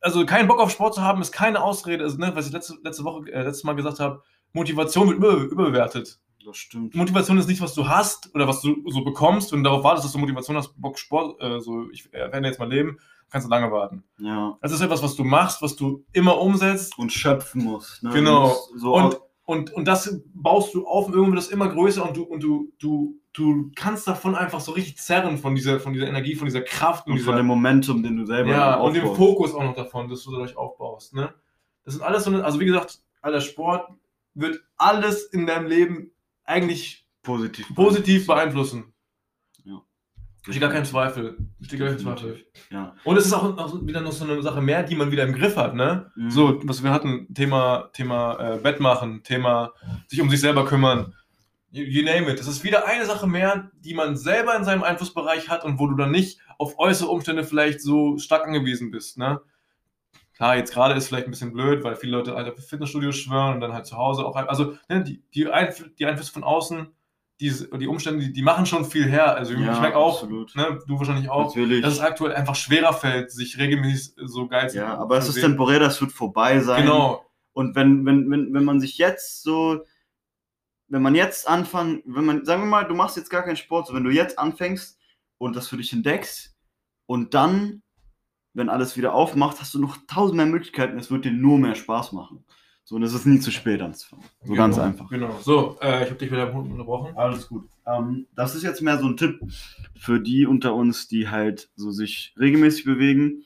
Also keinen Bock auf Sport zu haben, ist keine Ausrede. Also, ne, was ich letzte, letzte Woche, äh, letztes Mal gesagt habe, Motivation wird über, überbewertet. Das stimmt. Motivation ist nicht, was du hast oder was du so bekommst und darauf wartest, dass du Motivation hast, Bock Sport, äh, so ich werde jetzt mal leben, kannst du lange warten. Ja. Das ist etwas, was du machst, was du immer umsetzt Und schöpfen musst. Ne? Genau. Musst So und, und, und das baust du auf und irgendwann wird das immer größer und du, und du, du, du kannst davon einfach so richtig zerren von dieser, von dieser Energie, von dieser Kraft und, und dieser von dem Momentum, den du selber ja, dann und dem aufbaust. Fokus auch noch davon, dass du dadurch aufbaust. Ne? Das sind alles so, eine, also wie gesagt, aller Sport wird alles in deinem Leben eigentlich positiv. positiv beeinflussen. Ja. Besteht gar kein Zweifel. Besteht gar kein Zweifel. Ja. Und es ist auch noch wieder noch so eine Sache mehr, die man wieder im Griff hat, ne? Mhm. So, was wir hatten, Thema, Thema äh, Bett machen, Thema sich um sich selber kümmern. You, you name it. Das ist wieder eine Sache mehr, die man selber in seinem Einflussbereich hat und wo du dann nicht auf äußere Umstände vielleicht so stark angewiesen bist, ne? Klar, jetzt gerade ist vielleicht ein bisschen blöd, weil viele Leute halt auf Fitnessstudios schwören und dann halt zu Hause auch, also ne, die, die, Einfl die Einflüsse von außen, die, die Umstände, die, die machen schon viel her. Also ich Ja, merke auch, ne, du wahrscheinlich auch, Natürlich. dass es aktuell einfach schwerer fällt, sich regelmäßig so geil zu ja, aber es ist temporär, das wird vorbei sein. Genau, Und wenn, wenn, wenn, wenn man sich jetzt so, wenn man jetzt anfangen, wenn man, sagen wir mal, du machst jetzt gar keinen Sport, so wenn du jetzt anfängst und das für dich entdeckst und dann, wenn alles wieder aufmacht, hast du noch tausend mehr Möglichkeiten, es wird dir nur mehr Spaß machen. So, und es ist nie zu spät anzufangen. So genau, ganz einfach. Genau. So, äh, ich habe dich wieder unterbrochen. Alles gut. Ähm, das ist jetzt mehr so ein Tipp für die unter uns, die halt so sich regelmäßig bewegen.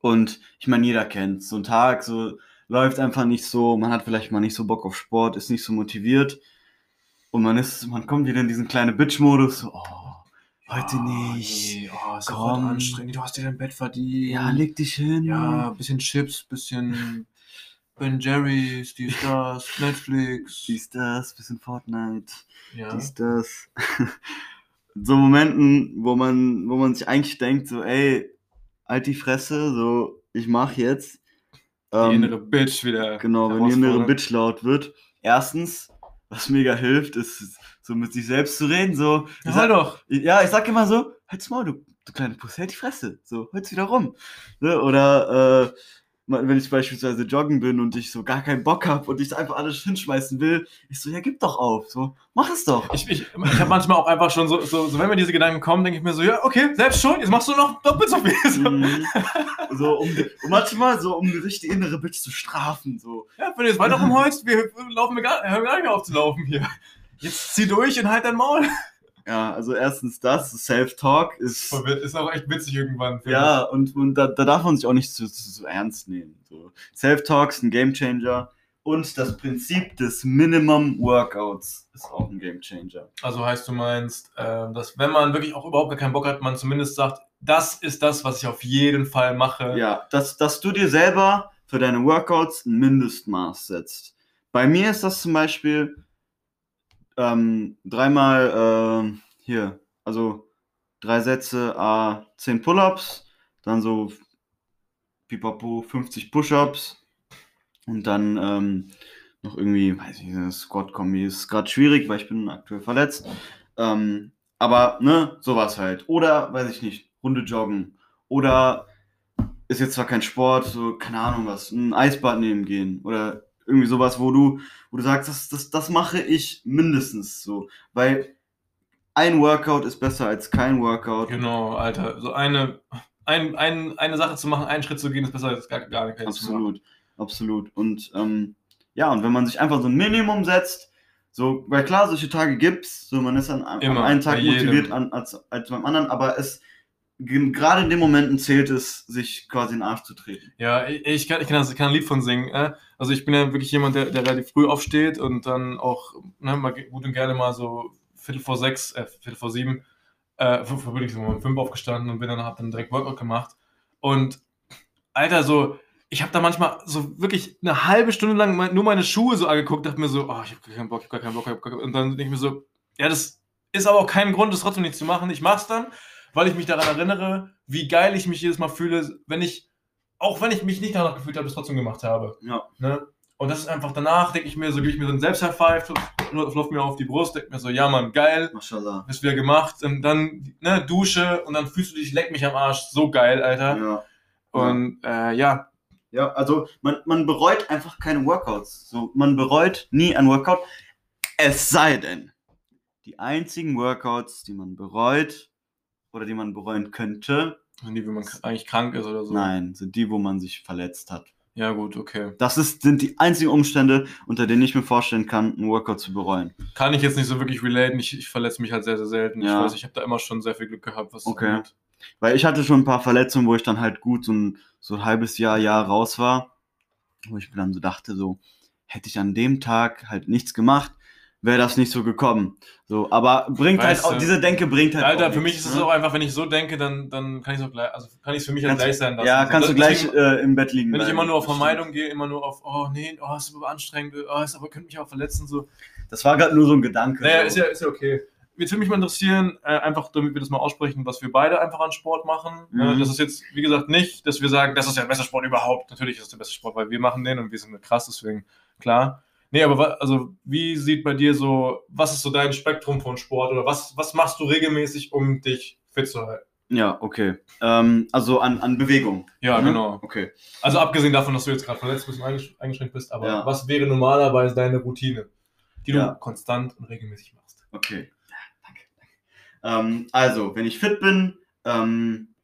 Und ich meine, jeder kennt so ein Tag, so läuft einfach nicht so, man hat vielleicht mal nicht so Bock auf Sport, ist nicht so motiviert. Und man ist, man kommt wieder in diesen kleinen Bitch-Modus, so, oh, heute nicht. Nee, oh, ist Komm. Anstrengend. Du hast dir dein Bett verdient. Ja, leg dich hin. Ja, bisschen Chips, bisschen *laughs* Ben Jerry's, dies, das, Netflix. Dies, das, bisschen Fortnite. ja. dies, das. *laughs* so Momenten, wo man, wo man sich eigentlich denkt, so, ey, halt die Fresse, so, ich mach jetzt. Die Ähm, innere Bitch wieder. genau, wenn die innere. Bitch laut wird. Erstens, was mega hilft, ist so mit sich selbst zu reden, so. Ich Ja, sag, halt doch. ja, ich sag immer so, halt's Maul, du, du kleine Puss, halt die Fresse, so, halt's wieder rum. Ne? Oder, äh, mal- wenn ich beispielsweise joggen bin und ich so gar keinen Bock habe und ich einfach alles hinschmeißen will, ich so, ja, gib doch auf, so, mach es doch. Ich, ich, ich habe manchmal auch einfach schon so, so, so, wenn mir diese Gedanken kommen, denke ich mir so, ja, okay, selbst schon, jetzt machst du noch doppelt so viel. So, Mhm. so, um, und manchmal so, um sich die innere Bitch zu strafen, so. ja, wenn du jetzt weiter rumholst, wir laufen wir gar, hören wir gar nicht mehr auf zu laufen hier. Jetzt zieh durch und halt dein Maul. Ja, also erstens das, Self-Talk ist, Ist auch echt witzig irgendwann. ja, und, und da, da darf man sich auch nicht zu, zu, zu ernst nehmen. So. Self-Talk ist ein Gamechanger und das Prinzip des Minimum Workouts ist auch ein Gamechanger. ich. Also heißt, du meinst, ähm, dass wenn man wirklich auch überhaupt gar keinen Bock hat, man zumindest sagt, das ist das, was ich auf jeden Fall mache. Ja, dass, dass du dir selber für deine Workouts ein Mindestmaß setzt. Bei mir ist das zum Beispiel ähm, dreimal ähm, hier, also drei Sätze, a 10 Pull-ups, dann so pipapo 50 Push-ups und dann ähm, noch irgendwie, weiß ich nicht, Squat-Kombi ist gerade schwierig, weil ich bin aktuell verletzt. Ähm, aber, ne, sowas halt. Oder, weiß ich nicht, Runde joggen. Oder ist jetzt zwar kein Sport, so, keine Ahnung was, ein Eisbad nehmen gehen. Oder irgendwie sowas, wo du, wo du sagst, das, das, das mache ich mindestens so. Weil ein Workout ist besser als kein Workout. Genau, Alter. So eine, ein, ein, eine Sache zu machen, einen Schritt zu gehen, ist besser als gar, gar nicht. Absolut, absolut. Und ähm, ja, und wenn man sich einfach so ein Minimum setzt, so, weil klar, solche Tage gibt's, so man ist an, an einem Tag motiviert an, als, als beim anderen, aber es gerade in den Momenten zählt es, sich quasi in den Arsch zu treten. Ja, ich, kann, ich, kann, das- ich kann ein Lied von singen. Äh? Also ich bin ja wirklich jemand, der, der relativ früh aufsteht und dann auch ne, mal gut und gerne mal so Viertel vor sechs, äh, Viertel vor sieben, äh, fünf, bin ich so um fünf aufgestanden und bin dann, hab dann direkt Workout gemacht. Und Alter, so, ich habe da manchmal so wirklich eine halbe Stunde lang nur meine Schuhe so angeguckt, dachte mir so, oh, ich habe keinen Bock, ich habe gar keinen Bock, ich hab gar keinen Bock. Und dann denke ich mir so, ja, das ist aber auch kein Grund, das trotzdem nicht zu machen. Ich mach's dann, weil ich mich daran erinnere, wie geil ich mich jedes Mal fühle, wenn ich, auch wenn ich mich nicht danach gefühlt habe, es trotzdem gemacht habe. Ja. Ne? Und das ist einfach danach, denke ich mir so, gebe ich mir so einen Selbst-High-Five, läuft mir auf die Brust, denke mir so, ja Mann, geil, Mashallah. ist wieder gemacht. Und dann, ne, Dusche und dann fühlst du dich, leck mich am Arsch, so geil, Alter. Ja. Und äh, ja, Ja, also man, man bereut einfach keine Workouts. So, man bereut nie ein Workout. Es sei denn, die einzigen Workouts, die man bereut oder die man bereuen könnte, nie, wenn man eigentlich krank ist oder so. nein, sind die, wo man sich verletzt hat. Ja, gut, okay. Das ist, sind die einzigen Umstände, unter denen ich mir vorstellen kann, einen Workout zu bereuen. Kann ich jetzt nicht so wirklich relaten. Ich, ich verletze mich halt sehr, sehr selten. Ich Ja. weiß, ich habe da immer schon sehr viel Glück gehabt, was Okay. angeht. Weil ich hatte schon ein paar Verletzungen, wo ich dann halt gut so ein, so ein halbes Jahr, Jahr raus war. Wo ich mir dann so dachte, so, hätte ich an dem Tag halt nichts gemacht, wäre das nicht so gekommen. So, aber bringt Weißt halt auch, diese Denke bringt halt Alter, für mich nichts, ist es ne? auch einfach, wenn ich so denke, dann, dann kann ich es auch gleich, also kann ich es für mich halt Kannst du- gleich sein lassen. Ja, Also kannst du gleich äh, im Bett liegen Wenn ich bleiben. immer nur auf Vermeidung gehe, immer nur auf, oh nee, oh, ist aber anstrengend, oh, ist aber könnte mich auch verletzen, so. Das war gerade nur so ein Gedanke. Naja, so. ist ja, ist ja okay. Jetzt würde mich mal interessieren, äh, einfach damit wir das mal aussprechen, was wir beide einfach an Sport machen. Mhm. Äh, das ist jetzt, wie gesagt, nicht, dass wir sagen, das ist der beste Sport überhaupt. Natürlich ist es der beste Sport, weil wir machen den und wir sind krass, deswegen klar. Nee, aber also wie sieht bei dir so, was ist so dein Spektrum von Sport oder was, was machst du regelmäßig, um dich fit zu halten? Ja, okay. Ähm, also an, an Bewegung. Ja, Mhm. genau. Okay. Also abgesehen davon, dass du jetzt gerade verletzt bist und eingesch- eingeschränkt bist, aber Ja. was wäre normalerweise deine Routine, die du Ja. konstant und regelmäßig machst? Okay. Ja, danke. danke. Ähm, also, wenn ich fit bin, ähm,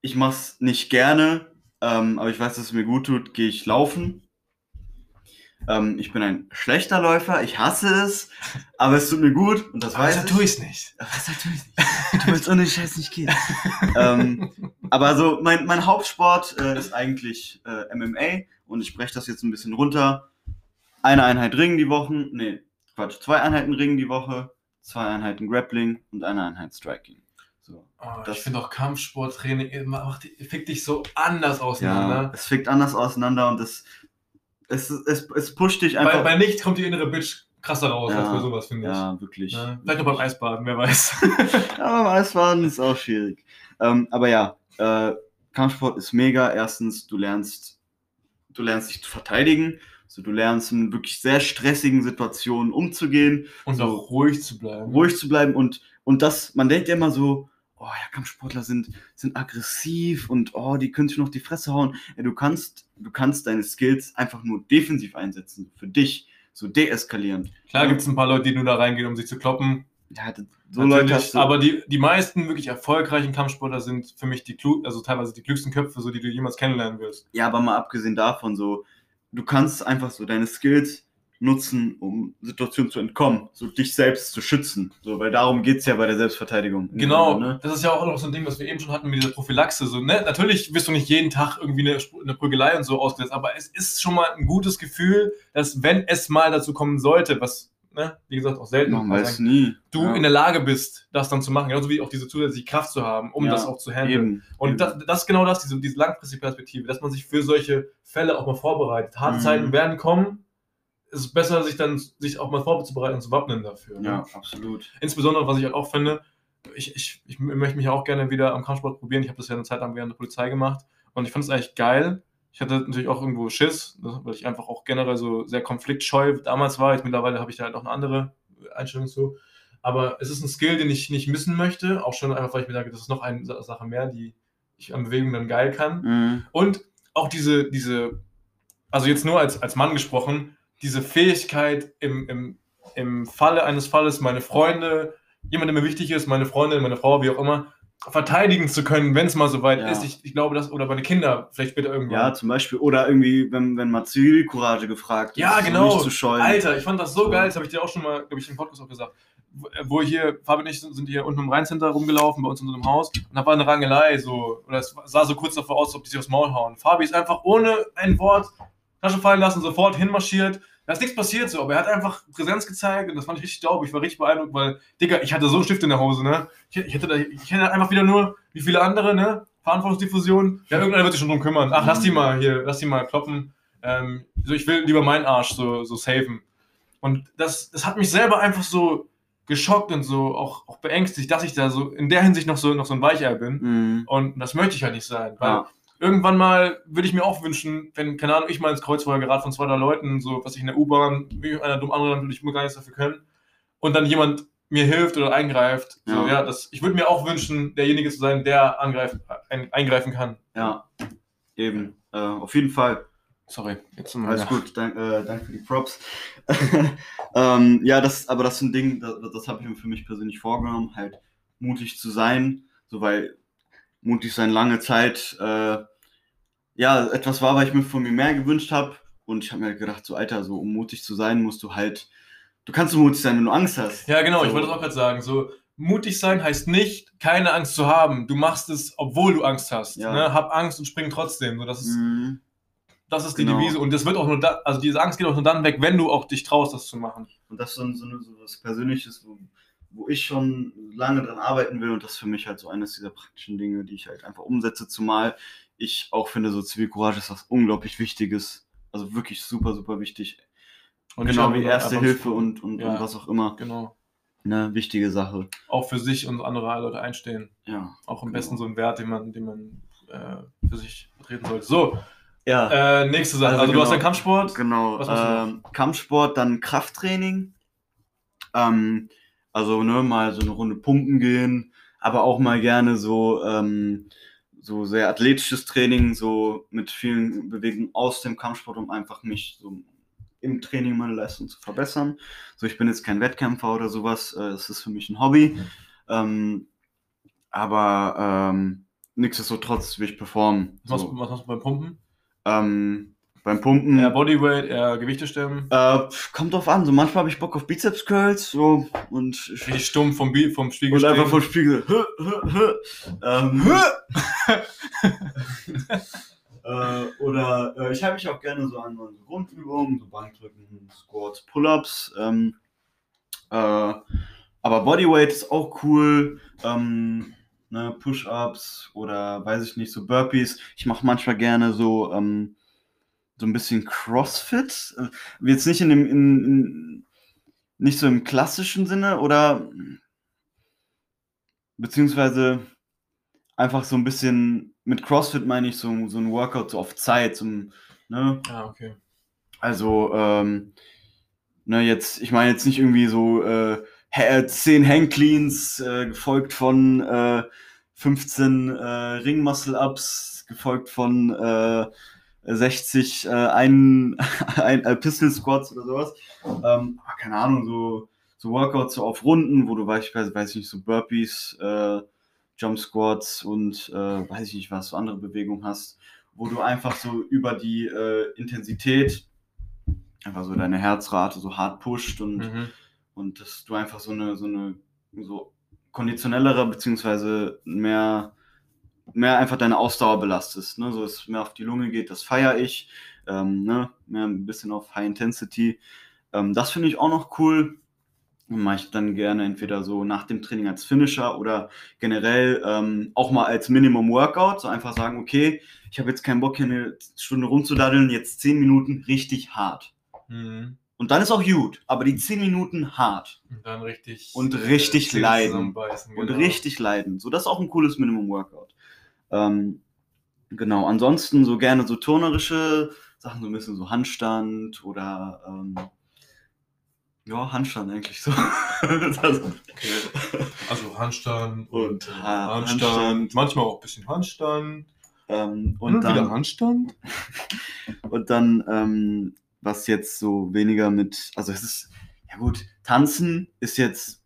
ich mache es nicht gerne, ähm, aber ich weiß, dass es mir gut tut, gehe ich laufen. Ähm, ich bin ein schlechter Läufer, ich hasse es, aber es tut mir gut und das weiß ich. ich es nicht. Was natürlich nicht. Du willst ohne Scheiß nicht gehen. ähm, aber so, mein, mein Hauptsport äh, ist eigentlich äh, MMA und ich breche das jetzt ein bisschen runter. Eine Einheit Ringen die Woche, nee, Quatsch, zwei Einheiten Ringen die Woche, zwei Einheiten Grappling und eine Einheit Striking. So. Oh, Das- ich finde auch Kampfsporttraining macht, fickt dich so anders Ja, auseinander. es fickt anders auseinander und es, es, es, es pusht dich Bei, einfach. bei nichts kommt die innere Bitch krasser raus Ja, als bei sowas, finde ich. ja, wirklich. Ja, vielleicht noch beim Eisbaden, wer weiß. *laughs* Ja, beim Eisbaden ist auch schwierig. Ähm, aber ja, äh, Kampfsport ist mega. Erstens, du lernst, du lernst dich zu verteidigen. Also du lernst in wirklich sehr stressigen Situationen umzugehen, Und So. auch ruhig zu bleiben. ruhig zu bleiben und, und das, man denkt ja immer so, oh ja, Kampfsportler sind, sind aggressiv und oh, die können sich noch die Fresse hauen. Ja, du kannst, du kannst deine Skills einfach nur defensiv einsetzen, für dich, so deeskalieren. Klar gibt es ein paar Leute, die nur da reingehen, um sich zu kloppen. Ja, so Leute hast du, aber die, die meisten wirklich erfolgreichen Kampfsportler sind für mich die klug, also teilweise die klügsten Köpfe, so die du jemals kennenlernen wirst. ja, aber mal abgesehen davon, so, du kannst einfach so deine Skills nutzen, um Situationen zu entkommen, so dich selbst zu schützen. So, weil darum geht es ja bei der Selbstverteidigung. Genau, Ne? das ist ja auch noch so ein Ding, was wir eben schon hatten mit dieser Prophylaxe. So, ne? Natürlich wirst du nicht jeden Tag irgendwie eine, eine Prügelei und so ausgesetzt, aber es ist schon mal ein gutes Gefühl, dass wenn es mal dazu kommen sollte, was, ne, wie gesagt, auch selten Man weiß sein, nie. du ja. in der Lage bist, das dann zu machen, genauso wie auch diese zusätzliche Kraft zu haben, um Ja, das auch zu handeln. Eben. Und eben. das, das ist genau das, diese, diese langfristige Perspektive, dass man sich für solche Fälle auch mal vorbereitet. Harte Mhm. Zeiten werden kommen. Es ist besser, sich dann sich auch mal vorzubereiten und zu wappnen dafür. ne? ja, absolut. Insbesondere, was ich halt auch finde, ich, ich, ich möchte mich auch gerne wieder am Kampfsport probieren. Ich habe das ja eine Zeit lang während der Polizei gemacht und ich fand es eigentlich geil. Ich hatte natürlich auch irgendwo Schiss, ne, weil ich einfach auch generell so sehr konfliktscheu damals war. Jetzt mittlerweile habe ich da halt auch eine andere Einstellung zu. Aber es ist ein Skill, den ich nicht missen möchte. Auch schon einfach, weil ich mir sage, das ist noch eine Sa- Sache mehr, die ich an Bewegung dann geil kann. Mhm. Und auch diese, diese, also jetzt nur als, als Mann gesprochen, diese Fähigkeit im, im, im Falle eines Falles, meine Freunde, jemand, der mir wichtig ist, meine Freundin, meine Frau, wie auch immer, verteidigen zu können, wenn es mal soweit Ja. ist. Ich, ich glaube, das, oder meine Kinder, vielleicht später Ja, irgendwann. zum Beispiel, oder irgendwie, wenn, wenn mal Zivilcourage gefragt Ja, ist, so genau. nicht zu scheuen. Alter, ich fand das so So. geil, das habe ich dir auch schon mal, glaube ich, im Podcast auch gesagt. Wo- Wo hier, Fabi und ich sind hier unten im Rheincenter rumgelaufen, bei uns in einem Haus, und da war eine Rangelei, so, oder es sah so kurz davor aus, als ob die sich aufs Maul hauen. Fabi ist einfach ohne ein Wort Tasche fallen lassen, sofort hinmarschiert. Da ist nichts passiert so, aber er hat einfach Präsenz gezeigt und das fand ich richtig daub. Ich war richtig beeindruckt, weil, Digga, ich hatte so einen Stift in der Hose, ne? Ich, ich, hätte, da, ich hätte einfach wieder nur, wie viele andere, ne? Verantwortungsdiffusion. Ja, irgendeiner wird sich schon drum kümmern. Ach, lass die mal hier, lass die mal kloppen. Ähm, so, ich will lieber meinen Arsch so, so saven. Und das, das hat mich selber einfach so geschockt und so auch, auch beängstigt, dass ich da so in der Hinsicht noch so, noch so ein Weichei bin. Mhm. Und das möchte ich halt nicht sein. Weil Ja. Irgendwann mal würde ich mir auch wünschen, wenn, keine Ahnung, ich mal ins Kreuzfeuer gerate von zwei, drei Leuten, so was ich in der U-Bahn, wie einer dumm andere, dann würde ich mir gar nichts dafür können. Und dann jemand mir hilft oder eingreift. So, Ja. ja, das, ich würde mir auch wünschen, derjenige zu sein, der angreift, ein, eingreifen kann. ja, eben. Äh, auf jeden Fall. Sorry, jetzt sind wir Alles wieder- gut, dank, äh, danke für die Props. *laughs* ähm, ja, das, aber das ist ein Ding, das, das habe ich mir für mich persönlich vorgenommen, halt mutig zu sein, so weil mutig sein lange Zeit, äh, ja, etwas war, weil ich mir von mir mehr gewünscht habe und ich habe mir gedacht, so Alter, so um mutig zu sein, musst du halt, du kannst nur mutig sein, wenn du Angst hast. Ja, genau, ich So. wollte das auch gerade sagen. So, mutig sein heißt nicht, keine Angst zu haben. Du machst es, obwohl du Angst hast. Ja. Ne? Hab Angst und spring trotzdem. So, das ist, Mhm. das ist die Genau. Devise. Und das wird auch nur da, also diese Angst geht auch nur dann weg, wenn du auch dich traust, das zu machen. Und das ist so, so, so was Persönliches, wo, wo ich schon lange dran arbeiten will. Und das ist für mich halt so eines dieser praktischen Dinge, die ich halt einfach umsetze. Zumal ich auch finde, so Zivilcourage ist was unglaublich Wichtiges. Also wirklich super, super wichtig. Und genau wie Erste Hilfe und, und, Ja. und was auch immer. Genau. Eine wichtige Sache. Auch für sich und andere Leute einstehen. Ja. Auch am Genau. besten so ein Wert, den man, den man äh, für sich vertreten sollte. So, Ja. äh, nächste Sache. Also Also, du hast genau. den Kampfsport. Genau. Ähm, Kampfsport, dann Krafttraining. Ähm, also ne, mal so eine Runde pumpen gehen, aber auch mal gerne so, ähm, so sehr athletisches Training, so mit vielen Bewegungen aus dem Kampfsport, um einfach mich so im Training meine Leistung zu verbessern. So, ich bin jetzt kein Wettkämpfer oder sowas, äh, es ist für mich ein Hobby. Ähm, aber ähm, nichtsdestotrotz will ich performen. Was, So, was machst du beim Pumpen? ähm, beim Pumpen. Eher Bodyweight, eher Gewichte stemmen. Äh, kommt drauf an. So manchmal habe ich Bock auf Bizeps Curls, so und ich, Richtig stumpf vom, Bi vom Spiegel und einfach vom Spiegel. Hö, hö, hö. Ähm, *laughs* *laughs* äh, oder äh, ich habe mich auch gerne so an so Grundübungen, so Bankdrücken, Squats, Pull-ups. Ähm, äh, aber Bodyweight ist auch cool. Ähm, ne, Push-ups oder weiß ich nicht, so Burpees. Ich mache manchmal gerne so ähm, so ein bisschen Crossfit. Äh, Jetzt nicht in dem in, in, nicht so im klassischen Sinne oder beziehungsweise einfach so ein bisschen mit CrossFit meine ich so, so ein Workout so auf Zeit, zum, ne? Ah, okay. Also, ähm, ne, jetzt, ich meine jetzt nicht irgendwie so äh, hä- 10 Hang Cleans, äh, gefolgt von äh, 15 äh, Ring-Muscle-Ups, gefolgt von äh, 60 äh, ein, *laughs* ein äh, Pistol Squats oder sowas. Ähm, aber keine Ahnung, so, so Workouts so auf Runden, wo du beispielsweise, weiß ich nicht, so Burpees, äh, Jump Squats und äh, weiß ich nicht was, so andere Bewegungen hast, wo du einfach so über die äh, Intensität einfach so deine Herzrate so hart pusht und, Mhm. und dass du einfach so eine, so eine, so konditionellere, beziehungsweise mehr, mehr einfach deine Ausdauer belastest. Ne? So dass es mehr auf die Lunge geht, das feiere ich. Ähm, ne? Mehr ein bisschen auf High Intensity. Ähm, das finde ich auch noch cool. Mache ich dann gerne entweder so nach dem Training als Finisher oder generell ähm, auch mal als Minimum Workout. So einfach sagen, okay, ich habe jetzt keinen Bock, hier eine Stunde rumzudaddeln, jetzt 10 Minuten richtig hart. Mhm. Und dann ist auch gut, aber die 10 Minuten hart Und dann richtig. Und richtig Zähne leiden. und genau. richtig leiden. So, das ist auch ein cooles Minimum Workout. Ähm, genau, ansonsten so gerne so turnerische Sachen, so ein bisschen so Handstand oder ähm, ja, Handstand eigentlich so. *laughs* das, Okay. Also Handstand Und, äh, ah, Handstand, Handstand. manchmal auch ein bisschen Handstand. ähm, Und, und, wieder dann, Handstand. *laughs* und dann, ähm, was jetzt so weniger mit, also es ist, ja gut, tanzen ist jetzt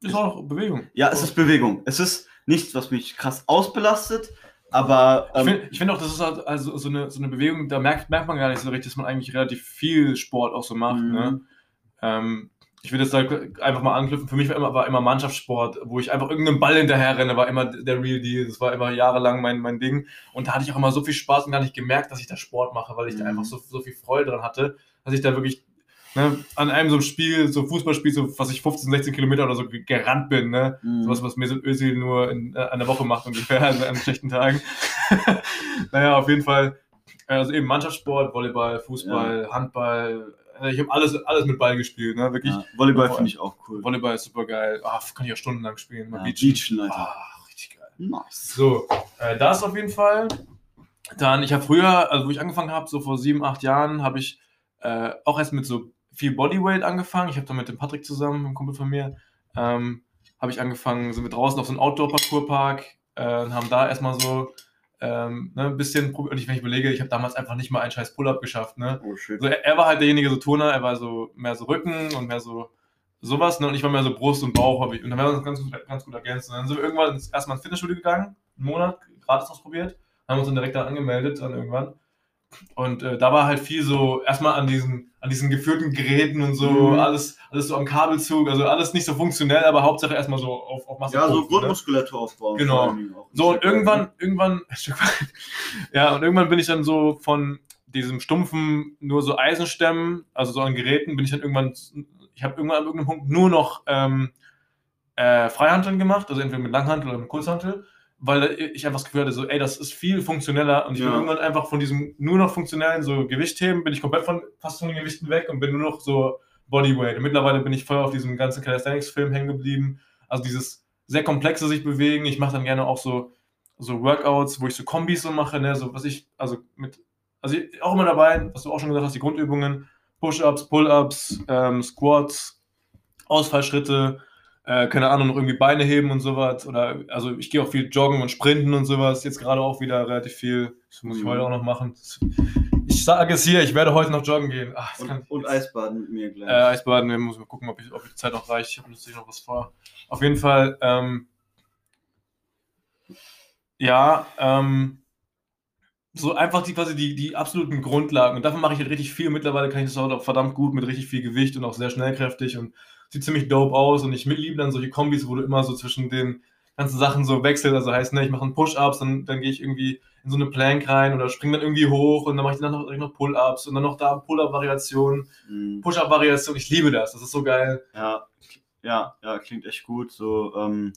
Ist auch Bewegung. Ja, es ist Bewegung. Es ist nichts, was mich krass ausbelastet, aber Ich ähm, finde ich find auch, das ist halt also so eine, so eine Bewegung, da merkt, merkt man gar nicht so richtig, dass man eigentlich relativ viel Sport auch so macht. Mhm. Ne? Ähm, ich will das da einfach mal anknüpfen. Für mich war immer, war immer Mannschaftssport, wo ich einfach irgendeinen Ball hinterher renne, war immer der Real Deal. Das war immer jahrelang mein, mein Ding. Und da hatte ich auch immer so viel Spaß und gar nicht gemerkt, dass ich da Sport mache, weil ich da Mhm. einfach so, so viel Freude dran hatte, dass ich da wirklich ne, an einem so einem Spiel, so Fußballspiel, so was ich 15, 16 Kilometer oder so ge- gerannt bin. Ne? mh, Sowas, was Mesut Özil nur in äh, einer Woche macht ungefähr, also an schlechten Tagen. *laughs* naja, auf jeden Fall. Also eben Mannschaftssport, Volleyball, Fußball, Handball. äh, Ich habe alles, alles mit Ball gespielt, ne? Wirklich. ja, Volleyball Ja, finde ich auch cool. Volleyball ist super geil. Ah, kann ich auch stundenlang spielen. Mal Ja, beachen. Beachen, Alter. Ah, richtig geil. Nice. So, äh, das auf jeden Fall. Dann, ich habe früher, also wo ich angefangen habe, so vor sieben, acht Jahren, habe ich äh, auch erst mit so viel Bodyweight angefangen. Ich habe dann mit dem Patrick zusammen, einem Kumpel von mir, ähm, habe ich angefangen, sind wir draußen auf so einem Outdoor-Parcours-Park äh, und haben da erstmal so ähm, ne, ein bisschen probiert. Und ich, wenn ich überlege, ich habe damals einfach nicht mal einen scheiß Pull-Up geschafft. Ne? Oh shit. Also er, er war halt derjenige so Turner, er war so mehr so Rücken und mehr so sowas, ne? Und ich war mehr so Brust und Bauch, und dann haben wir uns ganz gut, ganz gut ergänzt. Und dann sind wir irgendwann erstmal ins Fitnessstudio gegangen, einen Monat, gratis ausprobiert, haben uns dann direkt da angemeldet, dann irgendwann. Und äh, da war halt viel so, erstmal an diesen, an diesen geführten Geräten und so, Mhm. alles, alles so am Kabelzug, also alles nicht so funktionell, aber Hauptsache erstmal so auf, auf Masse. Ja, so ne? Grundmuskulatur aufbauen. Genau. So, und irgendwann, irgendwann, *laughs* ja, und irgendwann bin ich dann so von diesem stumpfen, nur so Eisenstemmen, also so an Geräten, bin ich dann irgendwann, ich habe irgendwann an irgendeinem Punkt nur noch ähm, äh, Freihanteln gemacht, also entweder mit Langhantel oder mit Kurzhantel, weil ich einfach das Gefühl hatte, so, ey, das ist viel funktioneller und ich bin Ja. irgendwann einfach von diesem nur noch funktionellen so Gewichtheben, bin ich komplett von, fast von den Gewichten weg und bin nur noch so Bodyweight. Und mittlerweile bin ich voll auf diesem ganzen Calisthenics-Film hängen geblieben, also dieses sehr komplexe sich bewegen. Ich mache dann gerne auch so, so Workouts, wo ich so Kombis so mache, ne, so was ich, also mit, also ich- auch immer dabei, was du auch schon gesagt hast, die Grundübungen, Push-Ups, Pull-Ups, ähm, Squats, Ausfallschritte, äh, keine Ahnung, noch irgendwie Beine heben und sowas. Oder also ich gehe auch viel joggen und sprinten und sowas. Jetzt gerade auch wieder relativ viel. Das muss ich Mhm. heute auch noch machen. Ich sage es hier, ich werde heute noch joggen gehen. Ach, Und, und Eisbaden mit mir gleich. äh, Eisbaden, wir müssen mal gucken, ob, ich, ob die Zeit noch reicht. Ich habe natürlich noch was vor. Auf jeden Fall, ähm, ja, ähm, so einfach die quasi die, die absoluten Grundlagen. Und davon mache ich halt richtig viel. Mittlerweile kann ich das auch verdammt gut mit richtig viel Gewicht und auch sehr schnellkräftig und sieht ziemlich dope aus. Und ich liebe dann solche Kombis, wo du immer so zwischen den ganzen Sachen so wechselst. Also heißt, ne, ich mache einen Push-Ups, dann, dann gehe ich irgendwie in so eine Plank rein oder springe dann irgendwie hoch und dann mache ich dann noch, noch Pull-Ups und dann noch da Pull-Up-Variationen. Mhm. Push-Up-Variation, ich liebe das, das ist so geil. Ja, ja, ja, klingt echt gut. So, ähm,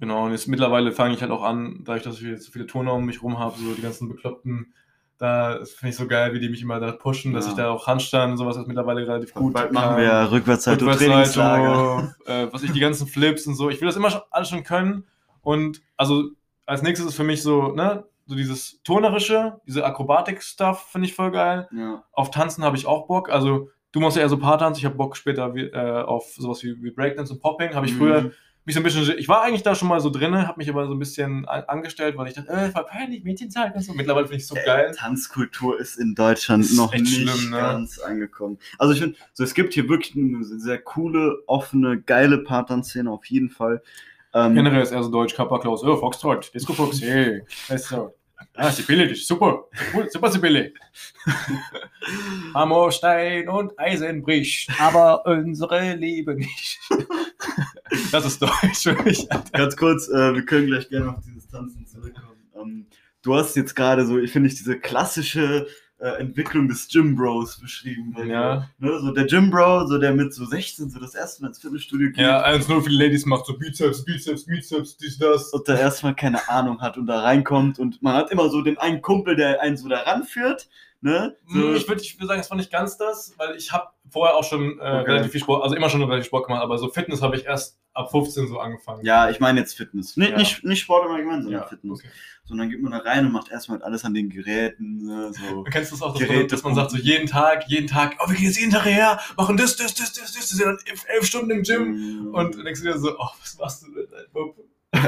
Genau, und jetzt mittlerweile fange ich halt auch an, dadurch, dass ich jetzt so viele Turner um mich rum habe, so die ganzen Bekloppten, da finde ich so geil, wie die mich immer da pushen, dass Ja. ich da auch Handstand und sowas ist mittlerweile relativ gut. bald machen wir ja Rückwärtssalto-Trainingslager. Rückwärtssalto, *laughs* äh, was ich, die ganzen Flips und so. Ich will das immer schon, alles schon können. Und also als nächstes ist für mich so, ne, so dieses Turnerische, diese Akrobatik-Stuff finde ich voll geil. Ja, Auf Tanzen habe ich auch Bock. Also du machst ja eher so Paartanz, ich habe Bock später wie, äh, auf sowas wie, wie Breakdance und Popping. Habe ich Mhm. früher mich so ein bisschen, ich war eigentlich da schon mal so drin, habe mich aber so ein bisschen an, angestellt, weil ich dachte, äh, war peinlich, Mädchenzeit und so. Mittlerweile finde ich es so geil. Tanzkultur ist in Deutschland Ist noch nicht schlimm, ne? ganz angekommen. Also ich finde, so es gibt hier wirklich eine sehr coole, offene, geile Paartanzszene auf jeden Fall. Ähm, Generell ist er so deutsch, Kappa Klaus, oh, Foxtrot, Disco Fox, hey, *laughs* weißt so. Ah, Sibylle, das ist super, cool, super Sibylle. *laughs* Hammer, Stein und Eisen bricht, aber unsere Liebe nicht. *laughs* Das ist deutsch für mich. Alter. Ganz kurz, äh, wir können gleich gerne auf dieses Tanzen zurückkommen. Ähm, du hast jetzt gerade so, ich finde ich, diese klassische äh, Entwicklung des Gym Bros beschrieben. Weil Ja. ne, so der Gym Bro, so der mit so 16 so das erste Mal ins Fitnessstudio geht Ja, 1-0 für die Ladies macht so Bizeps, Bizeps, Bizeps, dies, das. und da erstmal keine Ahnung hat und da reinkommt und man hat immer so den einen Kumpel, der einen so da ranführt. Ne? So, Hm, Ich würde ich würd sagen, es war nicht ganz das, weil ich habe vorher auch schon äh, Okay. relativ viel Sport, also immer schon relativ Sport gemacht, aber so Fitness habe ich erst ab 15 so angefangen. ja, ich meine jetzt Fitness. Nicht, Ja. nicht, nicht Sport im Allgemeinen, sondern ja Fitness. okay. So, und dann geht man da rein und macht erstmal alles an den Geräten. Ne? So. *laughs* Kennst du das auch, dass, Geräte man, dass man sagt, so jeden Tag, jeden Tag, oh, wir gehen jetzt jeden Tag her, machen das, das, das, das, das, sind dann elf, Stunden im Gym. Mm. Und denkst du dir so, oh, was machst du denn, Bub? *laughs*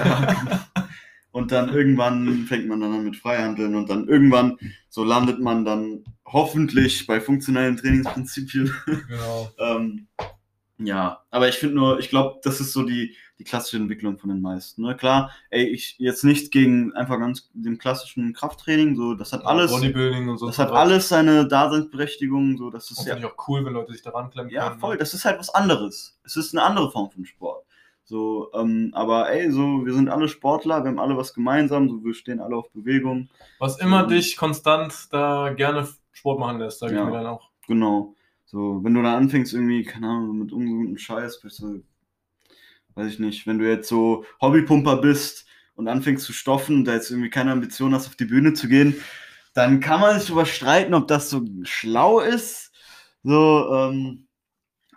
Und dann irgendwann fängt man dann an mit Freihandeln und dann irgendwann so landet man dann hoffentlich bei funktionellen Trainingsprinzipien. *laughs* Genau. ähm, ja, aber ich finde nur, ich glaube, das ist so die, die klassische Entwicklung von den meisten. Ne? Klar, ey, ich jetzt nicht gegen einfach ganz dem klassischen Krafttraining, so das hat alles, Bodybuilding und so. das hat alles seine Daseinsberechtigung, so das ist finde ja, ich auch cool, wenn Leute sich daran klemmen ja können. voll, das ist halt was anderes. Es ist eine andere Form von Sport. So, ähm, aber ey, so, wir sind alle Sportler, wir haben alle was gemeinsam, so, wir stehen alle auf Bewegung. Was immer Mhm. dich konstant da gerne Sport machen lässt, sage Ja. ich mir dann auch. Genau. So, wenn du dann anfängst, irgendwie, keine Ahnung, mit ungesunden Scheiß, bist du, weiß ich nicht, wenn du jetzt so Hobbypumper bist und anfängst zu stoffen da jetzt irgendwie keine Ambition hast, auf die Bühne zu gehen, dann kann man sich darüber streiten, ob das so schlau ist. So, ähm,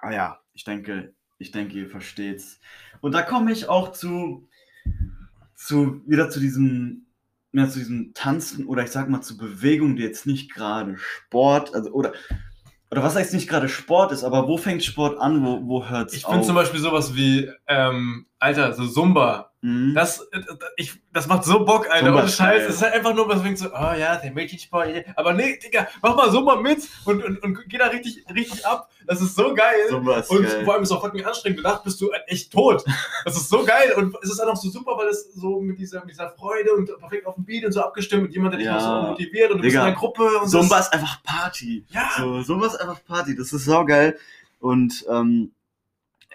ah ja, ich denke, ich denke, ihr versteht's. Und da komme ich auch zu, zu, wieder zu diesem, ja, zu diesem Tanzen oder ich sag mal zu Bewegung, die jetzt nicht gerade Sport, also, oder, oder was heißt nicht gerade Sport ist, aber wo fängt Sport an, wo, wo hört's Ich auf? finde zum Beispiel sowas wie, ähm, Alter, so Zumba. Mhm. Das, ich, das macht so Bock, Alter. Zumba Ohne ist Scheiß. geil. Es ist halt einfach nur, was denkt so, oh ja, der Mädchensport. Aber nee, Digga, mach mal Zumba mit und, und, und geh da richtig, richtig ab. Das ist so geil. Zumba ist und geil. vor allem ist es auch fucking anstrengend. Danach bist du echt tot. Das ist so geil. Und es ist dann auch so super, weil es so mit dieser, mit dieser Freude und perfekt auf dem Beat und so abgestimmt und jemand, der dich Ja. noch so motiviert und du bist in Digga, einer Gruppe und Zumba ist einfach Party. Ja. So, Zumba ist einfach Party. Das ist saugeil. Und ähm,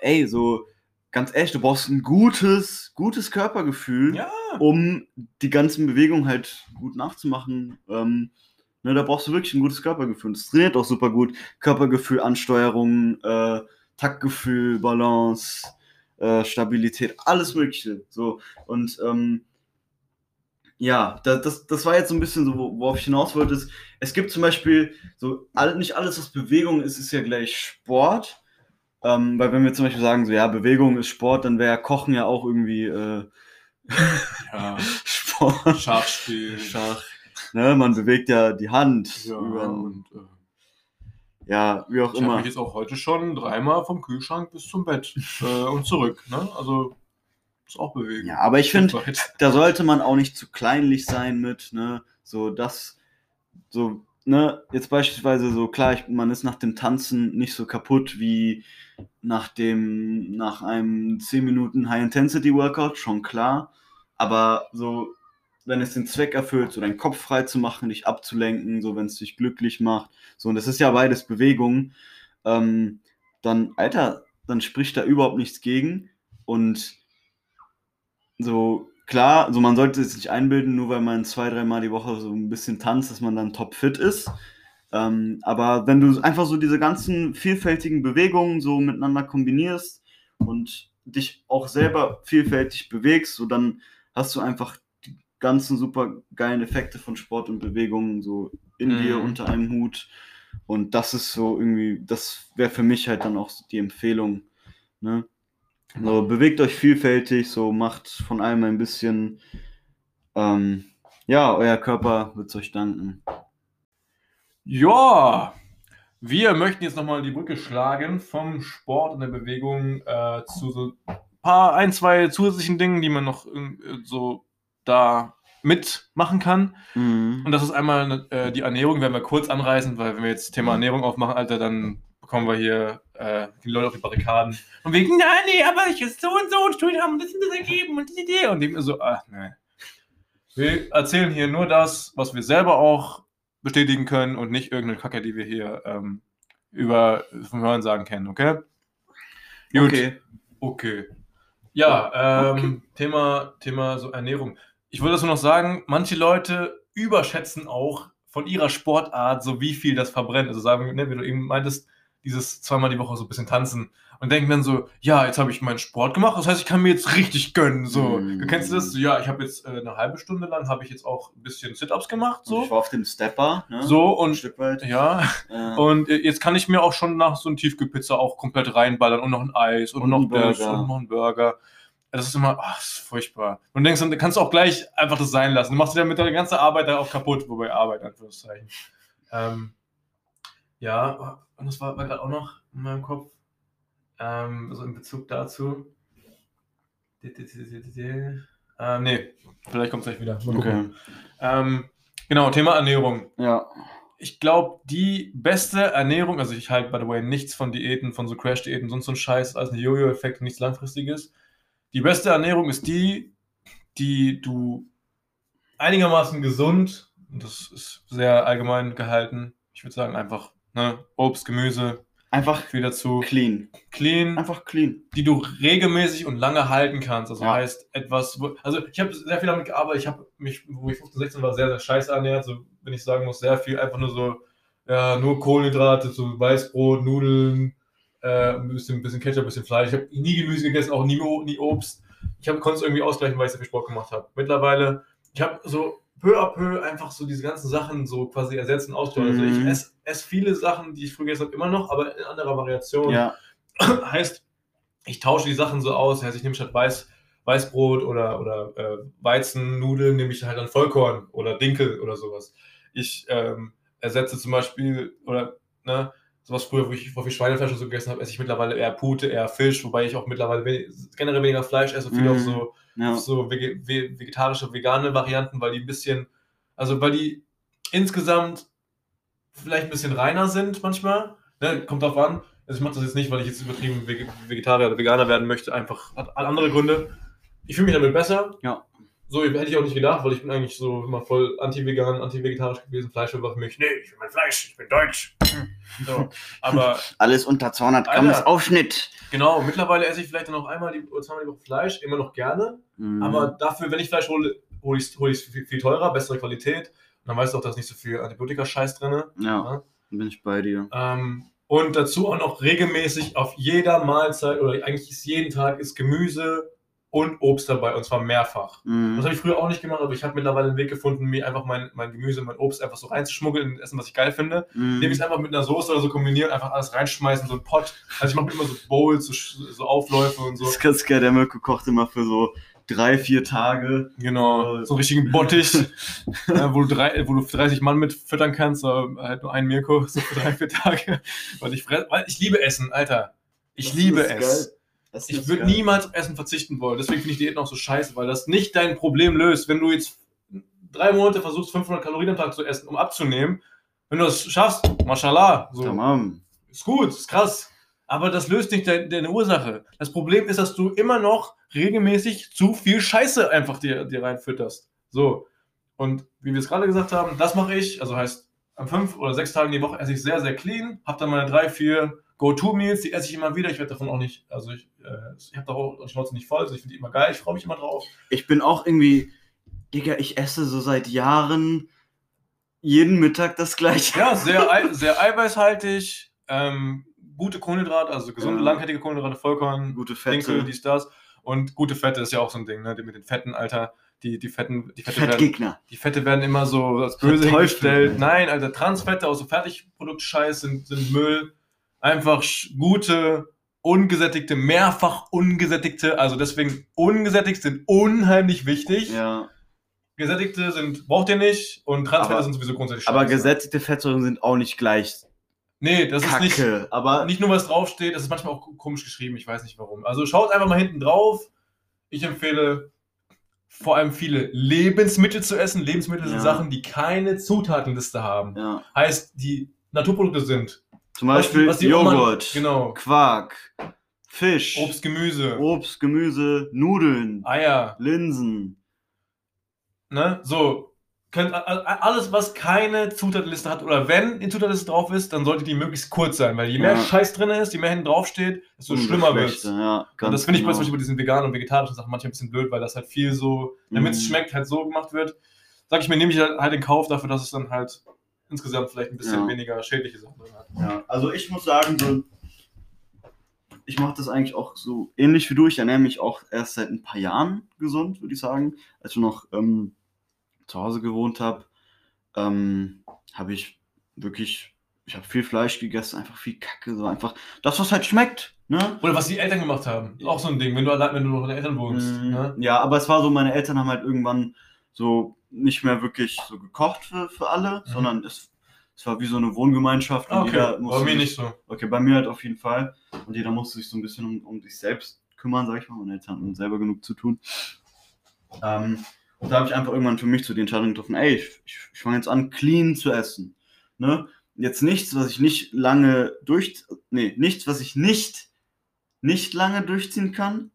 ey, so ganz ehrlich, du brauchst ein gutes, gutes Körpergefühl, Ja. um die ganzen Bewegungen halt gut nachzumachen. Ähm, ne, da brauchst du wirklich ein gutes Körpergefühl. Das trainiert auch super gut. Körpergefühl, Ansteuerung, äh, Taktgefühl, Balance, äh, Stabilität, alles Mögliche. So. Und ähm, ja, da, das, das war jetzt so ein bisschen so, wo- worauf ich hinaus wollte. Ist, es gibt zum Beispiel so, all, nicht alles, was Bewegung ist, ist ja gleich Sport. Ähm, weil wenn wir zum Beispiel sagen, so ja, Bewegung ist Sport, dann wäre Kochen ja auch irgendwie äh, ja. *laughs* Sport. Schachspiel. Schach. Ne, man bewegt ja die Hand. Ja, und äh, ja, wie auch ich habe immer. mich jetzt auch heute schon dreimal vom Kühlschrank bis zum Bett äh, und zurück. Ne? Also ist auch Bewegung. Ja, aber ich finde, da sollte man auch nicht zu kleinlich sein mit, ne, so das, so, ne, jetzt beispielsweise so, klar, ich, man ist nach dem Tanzen nicht so kaputt wie nach dem, nach einem 10 Minuten High-Intensity-Workout, schon klar, aber so, wenn es den Zweck erfüllt, so deinen Kopf frei zu machen, dich abzulenken, so wenn es dich glücklich macht, so, und das ist ja beides Bewegung, ähm, dann, Alter, dann spricht da überhaupt nichts gegen. Und so, klar, also man sollte es nicht einbilden, nur weil man zwei, dreimal die Woche so ein bisschen tanzt, dass man dann topfit ist. Ähm, aber wenn du einfach so diese ganzen vielfältigen Bewegungen so miteinander kombinierst und dich auch selber vielfältig bewegst, so dann hast du einfach die ganzen super geilen Effekte von Sport und Bewegung so in Mhm. dir unter einem Hut. Und das ist so irgendwie, das wäre für mich halt dann auch die Empfehlung. Ne? So, bewegt euch vielfältig, so macht von allem ein bisschen. Ähm, ja, euer Körper wird euch danken. Ja, wir möchten jetzt nochmal die Brücke schlagen vom Sport und der Bewegung äh, zu so paar, ein, zwei zusätzlichen Dingen, die man noch äh, so da mitmachen kann. Mhm. Und das ist einmal äh, die Ernährung, werden wir kurz anreißen, weil wenn wir jetzt Thema Ernährung aufmachen, Alter, dann bekommen wir hier äh, die Leute auf die Barrikaden. Und wegen, nein, nee, aber ich ist so und so und Studien haben das und das ergeben und die Idee. Und die so, ach, nee. Wir erzählen hier nur das, was wir selber auch bestätigen können und nicht irgendeine Kacke, die wir hier ähm, über vom Hören sagen kennen, okay? Gut. Okay. Okay. Ja, ähm, Thema, Thema so Ernährung. Ich würde das nur noch sagen, manche Leute überschätzen auch von ihrer Sportart, so wie viel das verbrennt. Also sagen, wir, ne, wie du eben meintest, dieses zweimal die Woche so ein bisschen tanzen und denken dann so, ja, jetzt habe ich meinen Sport gemacht, das heißt, ich kann mir jetzt richtig gönnen. So, Mm. kennst du das? So, ja, ich habe jetzt äh, eine halbe Stunde lang habe ich jetzt auch ein bisschen Sit-ups gemacht, So. Ich war auf dem Stepper, ne? so ein und Stück weit. ja, Äh, und jetzt kann ich mir auch schon nach so einem Tiefkühlpizza auch komplett reinballern und noch ein Eis und, Und noch das und noch ein Burger. Das ist immer, ach, ist furchtbar. Und du denkst, dann kannst du auch gleich einfach das sein lassen. Du machst dir damit deine ganze Arbeit da auch kaputt, wobei Arbeit, Anführungszeichen. Ähm, ja, und das war, war gerade auch noch in meinem Kopf, ähm, so in Bezug dazu. Ähm, nee, vielleicht kommt es gleich wieder. Okay. Ähm, genau, Thema Ernährung Ja. ich glaube, die beste Ernährung, also ich halte, by the way, nichts von Diäten, von so Crash-Diäten, sonst so ein Scheiß, als ein Jojo-Effekt, nichts Langfristiges. Die beste Ernährung ist die, die du einigermaßen gesund, und das ist sehr allgemein gehalten, ich würde sagen einfach ne, Obst, Gemüse, Einfach viel dazu, clean. clean, Einfach clean. die du regelmäßig und lange halten kannst. Also Ja. heißt etwas, wo, also ich habe sehr viel damit gearbeitet, ich habe mich, wo ich 15, 16 war, sehr, sehr scheiße ernährt, so wenn ich sagen muss, sehr viel einfach nur so, ja, nur Kohlenhydrate, so Weißbrot, Nudeln, äh, ein bisschen, ein bisschen Ketchup, ein bisschen Fleisch. Ich habe nie Gemüse gegessen, auch nie, nie Obst. Ich konnte es irgendwie ausgleichen, weil ich sehr viel Sport gemacht habe. Mittlerweile, ich habe so peu à peu einfach so diese ganzen Sachen so quasi ersetzen, austauschen. Also ich Mhm. esse ess viele Sachen, die ich früher gegessen habe, immer noch, aber in anderer Variation Ja. *clears throat* heißt, ich tausche die Sachen so aus. Heißt, ich nehme statt Weiß, Weißbrot oder, oder äh, Weizennudeln, nehme ich halt dann Vollkorn oder Dinkel oder sowas. Ich ähm, ersetze zum Beispiel, oder ne, sowas früher, wo ich, wo ich Schweinefleisch und so gegessen habe, esse ich mittlerweile eher Pute, eher Fisch, wobei ich auch mittlerweile we generell weniger Fleisch esse, viel Mhm. auf so, Ja. so vege ve vegetarische, vegane Varianten, weil die ein bisschen, also weil die insgesamt vielleicht ein bisschen reiner sind manchmal. Ne, kommt drauf an. Also ich mache das jetzt nicht, weil ich jetzt übertrieben Vege- Vegetarier oder Veganer werden möchte. Einfach hat andere Gründe. Ich fühle mich damit besser. Ja. So hätte ich auch nicht gedacht, weil ich bin eigentlich so immer voll anti-vegan, anti-vegetarisch gewesen. Fleisch war für mich, nee, ich will mein Fleisch, ich bin deutsch. So. Aber *laughs* Alles unter 200 Gramm Alter. ist Aufschnitt. genau, mittlerweile esse ich vielleicht dann noch einmal die, oder zweimal die Woche Fleisch, immer noch gerne. Mhm. Aber dafür, wenn ich Fleisch hole, hole ich es hol viel, viel teurer, bessere Qualität. Und dann weißt du auch, da ist nicht so viel Antibiotika-Scheiß drin. ja, Ja. bin ich bei dir. Ähm, und dazu auch noch regelmäßig auf jeder Mahlzeit oder eigentlich ist jeden Tag ist Gemüse und Obst dabei und zwar mehrfach. Das Mhm. habe ich früher auch nicht gemacht, aber ich habe mittlerweile einen Weg gefunden, mir einfach mein, mein Gemüse, mein Obst einfach so reinzuschmuggeln in Essen, was ich geil finde. Mhm. Indem ich es einfach mit einer Soße oder so kombiniere, einfach alles reinschmeißen, so einen Pott. Also ich mache mir immer so Bowls, so, so Aufläufe und so. Das ist ganz geil, der Mirko kocht immer für so drei, vier Tage. Genau, so einen richtigen Bottich, *laughs* äh, wo, du drei, wo du 30 Mann mit füttern kannst, aber halt nur ein Mirko, so für drei, vier Tage. *laughs* Weil ich, weil ich liebe Essen, Alter. Ich Das liebe es. geil. Ich würde niemals auf Essen verzichten wollen. Deswegen finde ich Diäten auch so scheiße, weil das nicht dein Problem löst. Wenn du jetzt drei Monate versuchst, 500 Kalorien am Tag zu essen, um abzunehmen, wenn du das schaffst, mashallah, so, Tamam. ist gut, ist krass. Aber das löst nicht de deine Ursache. Das Problem ist, dass du immer noch regelmäßig zu viel Scheiße einfach dir, dir reinfütterst. So. Und wie wir es gerade gesagt haben, das mache ich. Also heißt, an fünf oder sechs Tagen die Woche esse ich sehr, sehr clean. Habe dann meine drei, vier Go-To-Meals, die esse ich immer wieder. Ich werde davon auch nicht, also ich, ich habe da auch die Schnauze nicht voll. Also ich finde die immer geil. Ich freue mich immer drauf. Ich bin auch irgendwie, Digga, ich esse so seit Jahren jeden Mittag das gleiche. Ja, sehr, *laughs* ei sehr eiweißhaltig. Ähm, gute Kohlenhydrate, also gesunde, Ja. langkettige Kohlenhydrate, Vollkorn, Gute Dinkel, Fette. dies, das. Und gute Fette ist ja auch so ein Ding, ne? Die mit den Fetten, Alter. Die, die Fetten, die Fette, werden, die Fette werden immer so als böse hingestellt. Alter. Nein, Alter, Transfette aus so Fertigproduktscheiß sind, sind Müll. Einfach gute, ungesättigte, mehrfach ungesättigte, also deswegen ungesättigt sind unheimlich wichtig. Ja. Gesättigte sind, braucht ihr nicht und Transfette Aber- sind sowieso grundsätzlich Aber scheiße. gesättigte Fettsäuren sind auch nicht gleich Nee, das ist nicht, Kacke. aber nicht nur was draufsteht, das ist manchmal auch komisch geschrieben, ich weiß nicht warum. Also schaut einfach mal hinten drauf. Ich empfehle vor allem viele Lebensmittel zu essen. Lebensmittel sind Ja. Sachen, die keine Zutatenliste haben. ja. Heißt, die Naturprodukte sind Zum Was die- Beispiel was die Oma- Joghurt, genau. Quark, Fisch, Obst, Gemüse, Obst, Gemüse, Nudeln, Eier, Linsen. ne? So. Könnt, alles, was keine Zutatenliste hat, oder wenn in Zutatenliste drauf ist, dann sollte die möglichst kurz sein, weil je mehr Ja. Scheiß drin ist, je mehr hinten drauf steht, desto umso schlimmer wird Ja, Und das finde ich bei genau. Beispiel bei diesen veganen und vegetarischen Sachen manchmal ein bisschen blöd, weil das halt viel so, damit es Mhm. schmeckt, halt so gemacht wird. Sag ich mir, nehme ich halt, halt in Kauf dafür, dass es dann halt insgesamt vielleicht ein bisschen Ja. weniger schädliche Sachen drin hat. Ja, also ich muss sagen, so, ich mache das eigentlich auch so ähnlich wie du. Ich ernähre mich auch erst seit ein paar Jahren gesund, würde ich sagen. Als ich noch ähm, zu Hause gewohnt habe, ähm, habe ich wirklich, ich habe viel Fleisch gegessen, einfach viel Kacke, so einfach das, was halt schmeckt. Ne? Oder was die Eltern gemacht haben. Auch so ein Ding, wenn du allein, wenn du noch mit den Eltern wohnst. Mhm. Ne? Ja, aber es war so, meine Eltern haben halt irgendwann so nicht mehr wirklich so gekocht für, für alle, Mhm. sondern es, es war wie so eine Wohngemeinschaft. und Okay, bei mir nicht so. Okay, bei mir halt auf jeden Fall. Und jeder musste sich so ein bisschen um, um sich selbst kümmern, sag ich mal. Meine Eltern hatten selber genug zu tun. Ähm, und da habe ich einfach irgendwann für mich so die Entscheidung getroffen, ey, ich, ich, ich fange jetzt an, clean zu essen. Ne? Jetzt nichts, was ich nicht lange durch... Nee, nichts, was ich nicht, nicht lange durchziehen kann.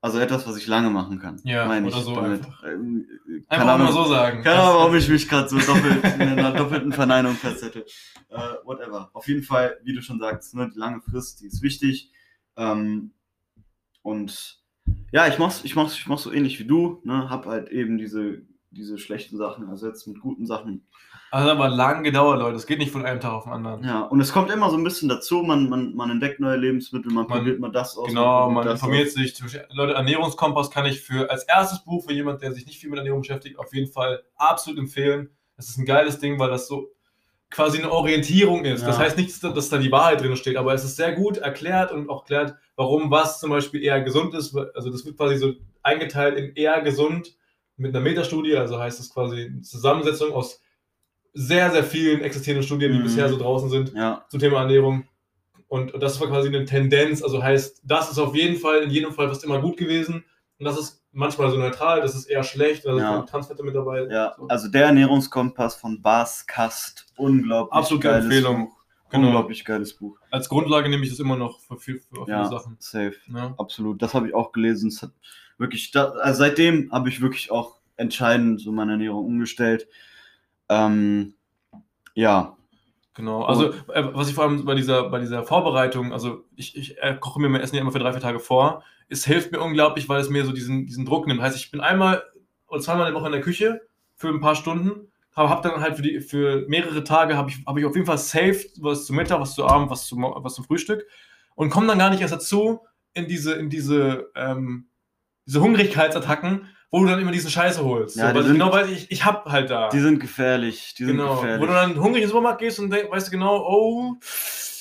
Also etwas, was ich lange machen kann. Ja, meine oder ich so damit. einfach. Ähm, Einfach Ahnung. so sagen. Keine Ahnung, warum ich mich gerade so doppelt in einer doppelten Verneinung festsetze. Äh, whatever. Auf jeden Fall, wie du schon sagst, ne, die lange Frist, die ist wichtig. Ähm, und ja, ich mach's, ich mach's, ich mach's so ähnlich wie du, ne? Hab halt eben diese, diese schlechten Sachen ersetzt mit guten Sachen. Also aber lang gedauert, Leute. Es geht nicht von einem Tag auf den anderen. Ja, und es kommt immer so ein bisschen dazu, man, man, man entdeckt neue Lebensmittel, man, Man- probiert mal das aus. Genau, man das informiert aus. sich. Leute, Ernährungskompass kann ich für als erstes Buch für jemand, der sich nicht viel mit Ernährung beschäftigt, auf jeden Fall absolut empfehlen. Das ist ein geiles Ding, weil das so quasi eine Orientierung ist. Das Ja. heißt nicht, dass da die Wahrheit drin steht, aber es ist sehr gut erklärt und auch erklärt, warum was zum Beispiel eher gesund ist. Also das wird quasi so eingeteilt in eher gesund mit einer Metastudie, also heißt es quasi eine Zusammensetzung aus sehr, sehr vielen existierenden Studien, die Mhm. bisher so draußen sind Ja, zum Thema Ernährung. Und das war quasi eine Tendenz, also heißt, das ist auf jeden Fall, in jedem Fall fast immer gut gewesen. Und das ist manchmal so neutral, das ist eher schlecht, da sind Ja. Transfette mit dabei. ja. So. Also der Ernährungskompass von Bas Kast, unglaublich Absolute geiles Empfehlung. Buch. Genau. Unglaublich geiles Buch. Als Grundlage nehme ich das immer noch für, für viele Ja. Sachen. Safe. Ne? Absolut. Das habe ich auch gelesen. Es hat wirklich, da, also seitdem habe ich wirklich auch entscheidend so meine Ernährung umgestellt. Ähm, ja, Genau. Also, äh, was ich vor allem bei dieser, bei dieser Vorbereitung, also ich, ich äh, koche mir mein Essen ja immer für drei, vier Tage vor. Es hilft mir unglaublich, weil es mir so diesen, diesen Druck nimmt. Heißt, ich bin einmal oder zweimal in der Woche in der Küche für ein paar Stunden, habe dann halt für, die, für mehrere Tage habe ich, hab ich auf jeden Fall safe was zum Mittag, was zu Abend, was zum, was zum Frühstück und komme dann gar nicht erst dazu in diese, in diese, ähm, diese Hungrigkeitsattacken, wo du dann immer diesen Scheiße holst. Ja, so, weil ich sind- genau weiß, ich, ich hab halt da. die sind gefährlich. Die sind genau. gefährlich. Wo du dann hungrig in den Supermarkt gehst und denk, weißt du genau, oh,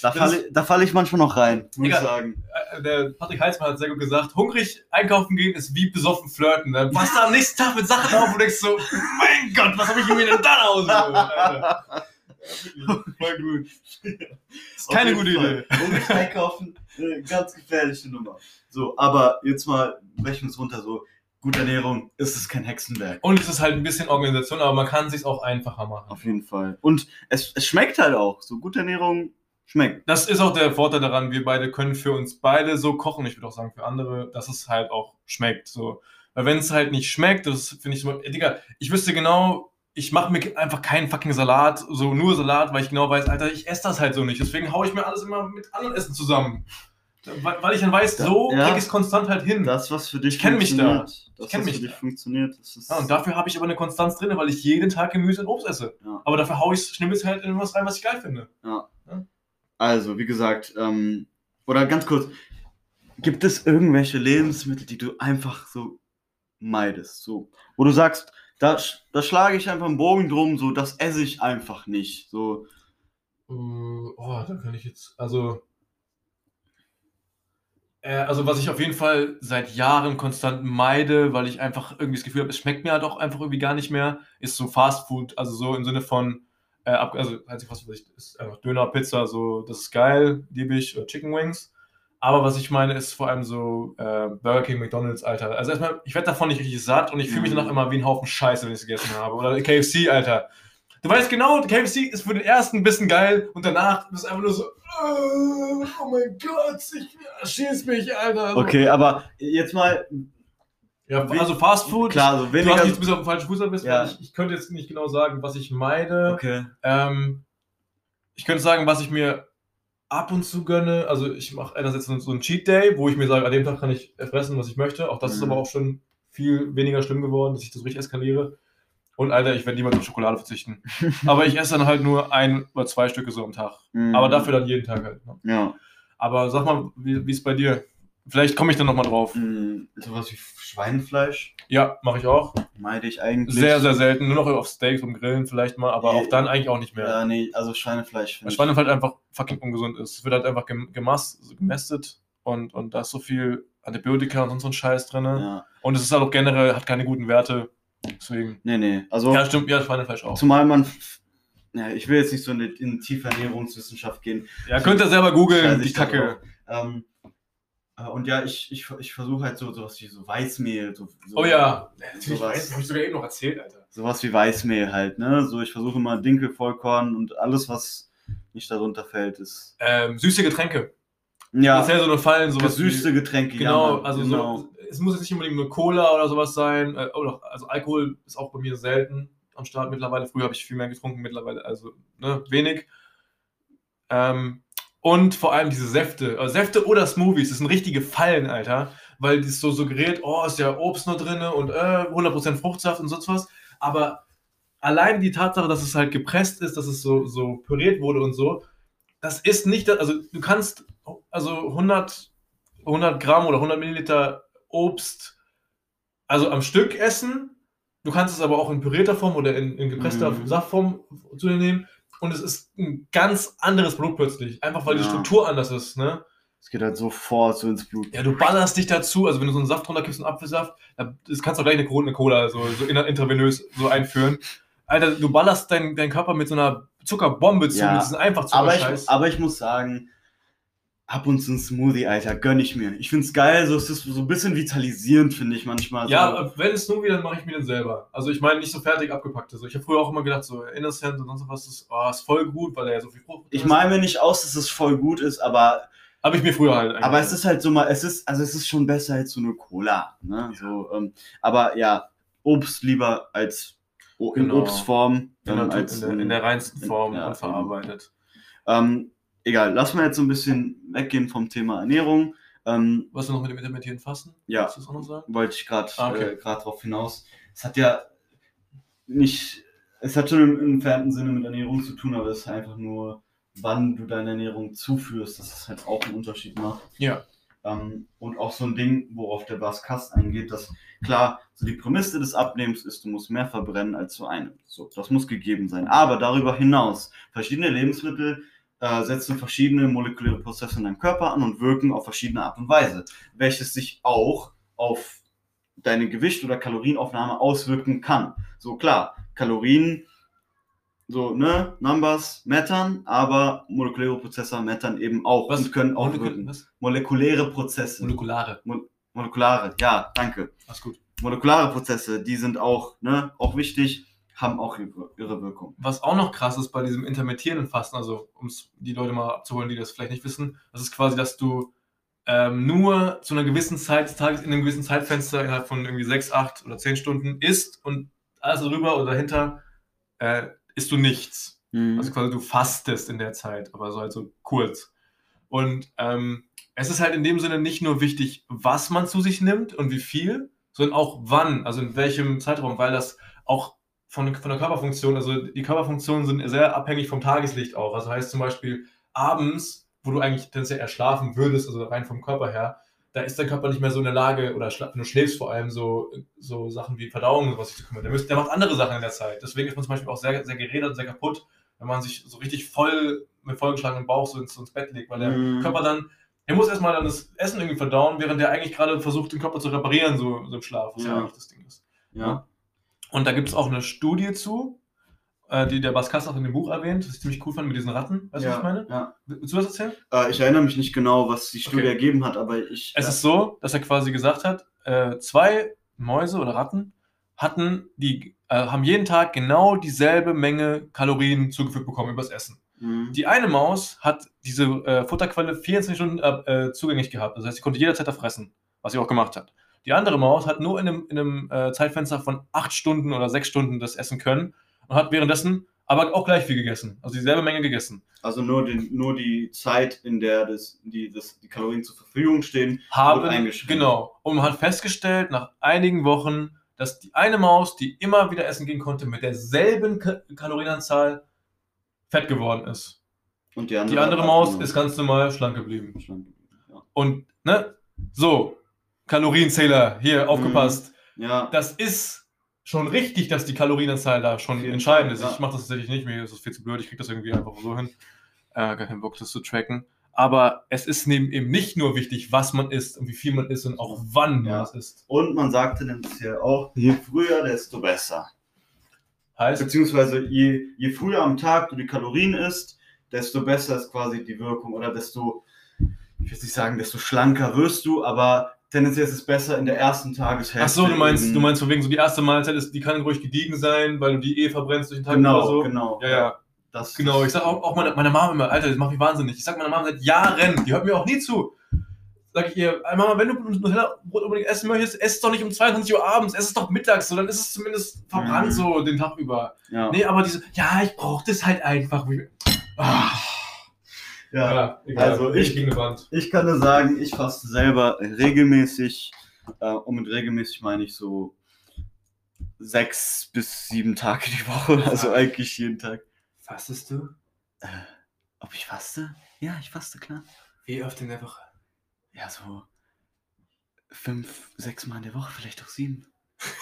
da falle da fall ich manchmal noch rein, muss ich Egal. sagen. äh, der Patrick Heitzmann hat sehr gut gesagt, hungrig einkaufen gehen ist wie besoffen flirten. Dann passt du am nächsten Tag mit Sachen auf und denkst so, mein Gott, was habe ich mir denn da wirklich, *laughs* Voll gut. Ist keine gute jeden Idee. Fall. Hungrig einkaufen, eine ganz gefährliche Nummer. So, aber jetzt mal brechen wir es runter. So, gute Ernährung ist es kein Hexenwerk. Und es ist halt ein bisschen Organisation, aber man kann es sich auch einfacher machen. Auf jeden Fall. Und es, es schmeckt halt auch. So, gute Ernährung schmeckt. Das ist auch der Vorteil daran, wir beide können für uns beide so kochen, ich würde auch sagen für andere, dass es halt auch schmeckt. So. Weil wenn es halt nicht schmeckt, das finde ich so, ey, Digga, ich wüsste genau, ich mache mir einfach keinen fucking Salat, so nur Salat, weil ich genau weiß, Alter, ich esse das halt so nicht. Deswegen haue ich mir alles immer mit anderen Essen zusammen. Weil, ich dann weiß, so Ja. kriege ich es konstant halt hin. Das, was für dich Ich kenn mich da. Das, Ich kenn was mich für dich da. funktioniert. Ja, und dafür habe ich aber eine Konstanz drin, weil ich jeden Tag Gemüse und Obst esse. Ja. Aber dafür haue ich schnibbels halt in was rein, was ich geil finde. Also, wie gesagt, ähm, oder ganz kurz, gibt es irgendwelche Lebensmittel, die du einfach so meidest? So, wo du sagst, da, da schlage ich einfach einen Bogen drum, so, das esse ich einfach nicht. So, Äh, oh, da kann ich jetzt, also. Äh, also, was ich auf jeden Fall seit Jahren konstant meide, weil ich einfach irgendwie das Gefühl habe, es schmeckt mir halt auch einfach irgendwie gar nicht mehr, ist so Fast Food. Also, so im Sinne von Äh, also, halt sich was, was ich, ist einfach Döner, Pizza, so, das ist geil, liebe ich, oder Chicken Wings. Aber was ich meine, ist vor allem so äh, Burger King, McDonalds, Alter. Also erstmal, ich werde davon nicht richtig satt und ich fühle mich Mhm. danach immer wie ein Haufen Scheiße, wenn ich es gegessen habe. Oder KFC, Alter. Du weißt genau, KFC ist für den ersten ein bisschen geil und danach bist du einfach nur so, oh, mein Gott, ich schieß mich, Alter. Okay, aber jetzt mal, Ja, also Fast Food. klar, so du weniger. hast jetzt bis auf den falschen Fuß bist, Ja. ich, ich könnte jetzt nicht genau sagen, was ich meide. Okay. Ähm, ich könnte sagen, was ich mir ab und zu gönne. Also ich mache einerseits so so einen Cheat Day, wo ich mir sage, an dem Tag kann ich fressen, was ich möchte. Auch das ist Mhm. aber auch schon viel weniger schlimm geworden, dass ich das richtig eskaliere. Und Alter, ich werde niemals auf Schokolade verzichten. *laughs* aber ich esse dann halt nur ein oder zwei Stücke so am Tag. Mhm. Aber dafür dann jeden Tag halt. Ne? Ja. Aber sag mal, wie ist bei dir? Vielleicht komme ich dann nochmal drauf. Mhm. Sowas wie Schweinefleisch Ja, mache ich auch. meide ich eigentlich. Sehr, sehr selten. Nur noch auf Steaks und Grillen vielleicht mal, aber Nee. auch dann eigentlich auch nicht mehr. Ja, nee, also Schweinefleisch Weil. Schweinefleisch einfach fucking ungesund ist. Es wird halt einfach gemästet und, und da ist so viel Antibiotika und sonst so ein Scheiß drin. Ja. Und es ist halt auch generell, hat keine guten Werte. Deswegen. Nee, nee. Also, Ja, stimmt, ja, Schweinefleisch auch. zumal man. Ja, ich will jetzt nicht so in, die- in tiefe Ernährungswissenschaft gehen. Ja, könnt ihr selber googeln, die Kacke. Ähm, äh, und ja, ich, ich, ich versuche halt so sowas wie so Weißmehl. So, so, Oh ja. Sowas. hab ich sogar eben noch erzählt, Alter. Sowas wie Weißmehl halt, ne? So, ich versuche immer Dinkel, Vollkorn und alles, was nicht darunter fällt, ist. Ähm, süße Getränke. Ja, Das ist ja so eine Fallen, sowas. gesüßte wie- Getränke, Genau, ja. Mann, also genau. so, es muss jetzt nicht unbedingt nur Cola oder sowas sein. Äh, oder, also Alkohol ist auch bei mir selten am Start mittlerweile. Früher habe ich viel mehr getrunken, mittlerweile also ne, wenig. Ähm, und vor allem diese Säfte. Also Säfte oder Smoothies, das sind richtige Fallen, Alter. Weil die so suggeriert, oh, ist ja Obst nur drin und äh, 100% Fruchtsaft und sonst was. Aber allein die Tatsache, dass es halt gepresst ist, dass es so, so püriert wurde und so, das ist nicht, das- also du kannst also 100, 100 Gramm oder 100 Milliliter Obst also am Stück essen. Du kannst es aber auch in pürierter Form oder in, in gepresster Mhm. Saftform zu dir nehmen. Und es ist ein ganz anderes Produkt plötzlich. Einfach weil die Ja. Struktur anders ist. Ne? Es geht halt sofort so ins Blut. Ja, du ballerst dich dazu. Also wenn du so einen Saft runterkippst, einen Apfelsaft, das kannst du auch gleich eine, Cola- eine Cola so, so intravenös so einführen. Alter, du ballerst deinen deinen Körper mit so einer Zuckerbombe zu. Ja, Das ist einfach Aber ich, aber ich muss sagen, ab und zu ein Smoothie, Alter, gönn ich mir. Ich find's geil, so es ist so ein bisschen vitalisierend, finde ich manchmal. Ja, so. wenn es Smoothie, dann mache ich mir den selber. Also ich meine nicht so fertig abgepackt. Also ich habe früher auch immer gedacht, so Innocent und sonst was ist, oh, ist voll gut, weil er ja so viel Frucht ich meine mir nicht aus, dass es voll gut ist, aber, Habe ich mir früher halt eigentlich. aber es ist halt so mal, es ist, also es ist schon besser als so eine Cola. Ne? So, ähm, aber ja, Obst lieber als in Genau. Obstform. in, Ähm, der, als, in, der, in der reinsten in- Form ja, unverarbeitet. ähm, egal, lass mal jetzt so ein bisschen weggehen vom Thema Ernährung. Ähm, Was du noch mit dem intermittierenden Fasten? Ja. Willst du das auch noch sagen? wollte ich gerade Ah, okay. äh, drauf hinaus. Es hat ja nicht, es hat schon im, im entfernten Sinne mit Ernährung zu tun, aber es ist einfach nur, wann du deine Ernährung zuführst, dass es halt auch einen Unterschied macht. Ja. Ähm, und auch so ein Ding, worauf der Bas Kast eingeht, dass klar, so die Prämisse des Abnehmens ist, du musst mehr verbrennen als zu einem. So, das muss gegeben sein. Aber darüber hinaus, verschiedene Lebensmittel äh, setzen verschiedene molekuläre Prozesse in deinem Körper an und wirken auf verschiedene Art und Weise, welches sich auch auf deine Gewicht- oder Kalorienaufnahme auswirken kann. So klar, Kalorien, so, ne, Numbers mattern, aber molekuläre Prozesse mattern eben auch Was? und können auch Molekul- wirken. was? Molekuläre Prozesse. Molekulare. Molekulare, ja, danke. Alles gut. Molekulare Prozesse, die sind auch, ne, auch wichtig, haben auch ihre, ihre Wirkung. Was auch noch krass ist bei diesem intermittierenden Fasten, also um die Leute mal abzuholen, die das vielleicht nicht wissen, das ist quasi, dass du ähm, nur zu einer gewissen Zeit des Tages in einem gewissen Zeitfenster innerhalb von irgendwie sechs, acht oder zehn Stunden isst und alles darüber oder dahinter äh, isst du nichts. Mhm. Also quasi du fastest in der Zeit, aber so halt so kurz. Und ähm, es ist halt in dem Sinne nicht nur wichtig, was man zu sich nimmt und wie viel, sondern auch wann, also in welchem Zeitraum, weil das auch von, von der Körperfunktion, also die Körperfunktionen sind sehr abhängig vom Tageslicht auch. Also heißt zum Beispiel abends, wo du eigentlich tendenziell eher schlafen würdest, also rein vom Körper her, da ist dein Körper nicht mehr so in der Lage, oder wenn du schläfst vor allem, so, so Sachen wie Verdauung und sowas zu kümmern. Der, müsst, der macht andere Sachen in der Zeit. Deswegen ist man zum Beispiel auch sehr, sehr geredet und sehr kaputt, wenn man sich so richtig voll mit vollgeschlagenem Bauch so ins, ins Bett legt, weil der Mhm. Körper dann, er muss erstmal dann das Essen irgendwie verdauen, während der eigentlich gerade versucht, den Körper zu reparieren, so, so im Schlaf, was ja. Ja. eigentlich das Ding ist. Ja. Und da gibt es auch eine Studie zu. äh, die der Bas Kass auch in dem Buch erwähnt, was ich ziemlich cool fand mit diesen Ratten. Weißt du, was ich meine? Ja. Willst du was erzählen? Äh, ich erinnere mich nicht genau, was die Studie Okay. ergeben hat, aber ich. Es ist so, dass er quasi gesagt hat, äh, zwei Mäuse oder Ratten hatten die, äh, haben jeden Tag genau dieselbe Menge Kalorien zugefügt bekommen übers Essen. Mhm. Die eine Maus hat diese äh, Futterquelle 24 Stunden äh, zugänglich gehabt. Das heißt, sie konnte jederzeit da fressen, was sie auch gemacht hat. Die andere Maus hat nur in einem, in einem äh, Zeitfenster von 8 Stunden oder 6 Stunden das essen können und hat währenddessen aber auch gleich viel gegessen. Also dieselbe Menge gegessen. Also nur, den, nur die Zeit, in der das, die, das, die Kalorien zur Verfügung stehen, haben, Wurde eingeschränkt. genau, und man hat festgestellt nach einigen Wochen, dass die eine Maus, die immer wieder essen gehen konnte, mit derselben Ka Kalorienanzahl fett geworden ist. und die andere, Die andere Maus ist ganz normal schlank geblieben. Ja. Und, ne, so, Kalorienzähler, hier, aufgepasst. ja, Das ist schon richtig, dass die Kalorienanzahl da schon jeden entscheidend ist. Ich ja. mache das tatsächlich nicht, mir ist das viel zu blöd, ich kriege das irgendwie einfach so hin. Äh, gar keinen Bock, das zu tracken. Aber es ist neben eben nicht nur wichtig, was man isst und wie viel man isst und auch wann Ja. man es isst. Und man sagte dann bisher auch, je früher, desto besser. Heißt, Beziehungsweise je, je früher am Tag du die Kalorien isst, desto besser ist quasi die Wirkung oder desto, ich will nicht sagen, desto schlanker wirst du, aber tendenziell ist es besser in der ersten Tageshälfte. ach so, du meinst, du meinst von wegen so die erste Mahlzeit ist, die kann ruhig gediegen sein, weil du die eh verbrennst durch den Tag Genau, oder so. genau. Ja, ja, Das, genau. Ich sag auch, auch meiner meine Mama immer, Alter, das macht mich wahnsinnig. Ich sag meiner Mama seit Jahren, die hört mir auch nie zu. Sag ich ihr, "Ey, Mama, wenn du Nutella-Brot unbedingt essen möchtest, ess es doch nicht um 22 Uhr abends, ess es doch mittags, so, dann ist es zumindest verbrannt Mhm. so den Tag über. Ja. Nee, aber diese, ja, ich brauch das halt einfach. Ah, ja. egal. also ich-. Ich kann nur sagen, ich faste selber regelmäßig. Äh, und mit regelmäßig meine ich so sechs bis sieben Tage die Woche. Also eigentlich jeden Tag. Fastest du? Ob ich faste? Ja, ich faste, klar. Wie oft in der Woche? Ja, so fünf, sechs Mal in der Woche, vielleicht auch sieben.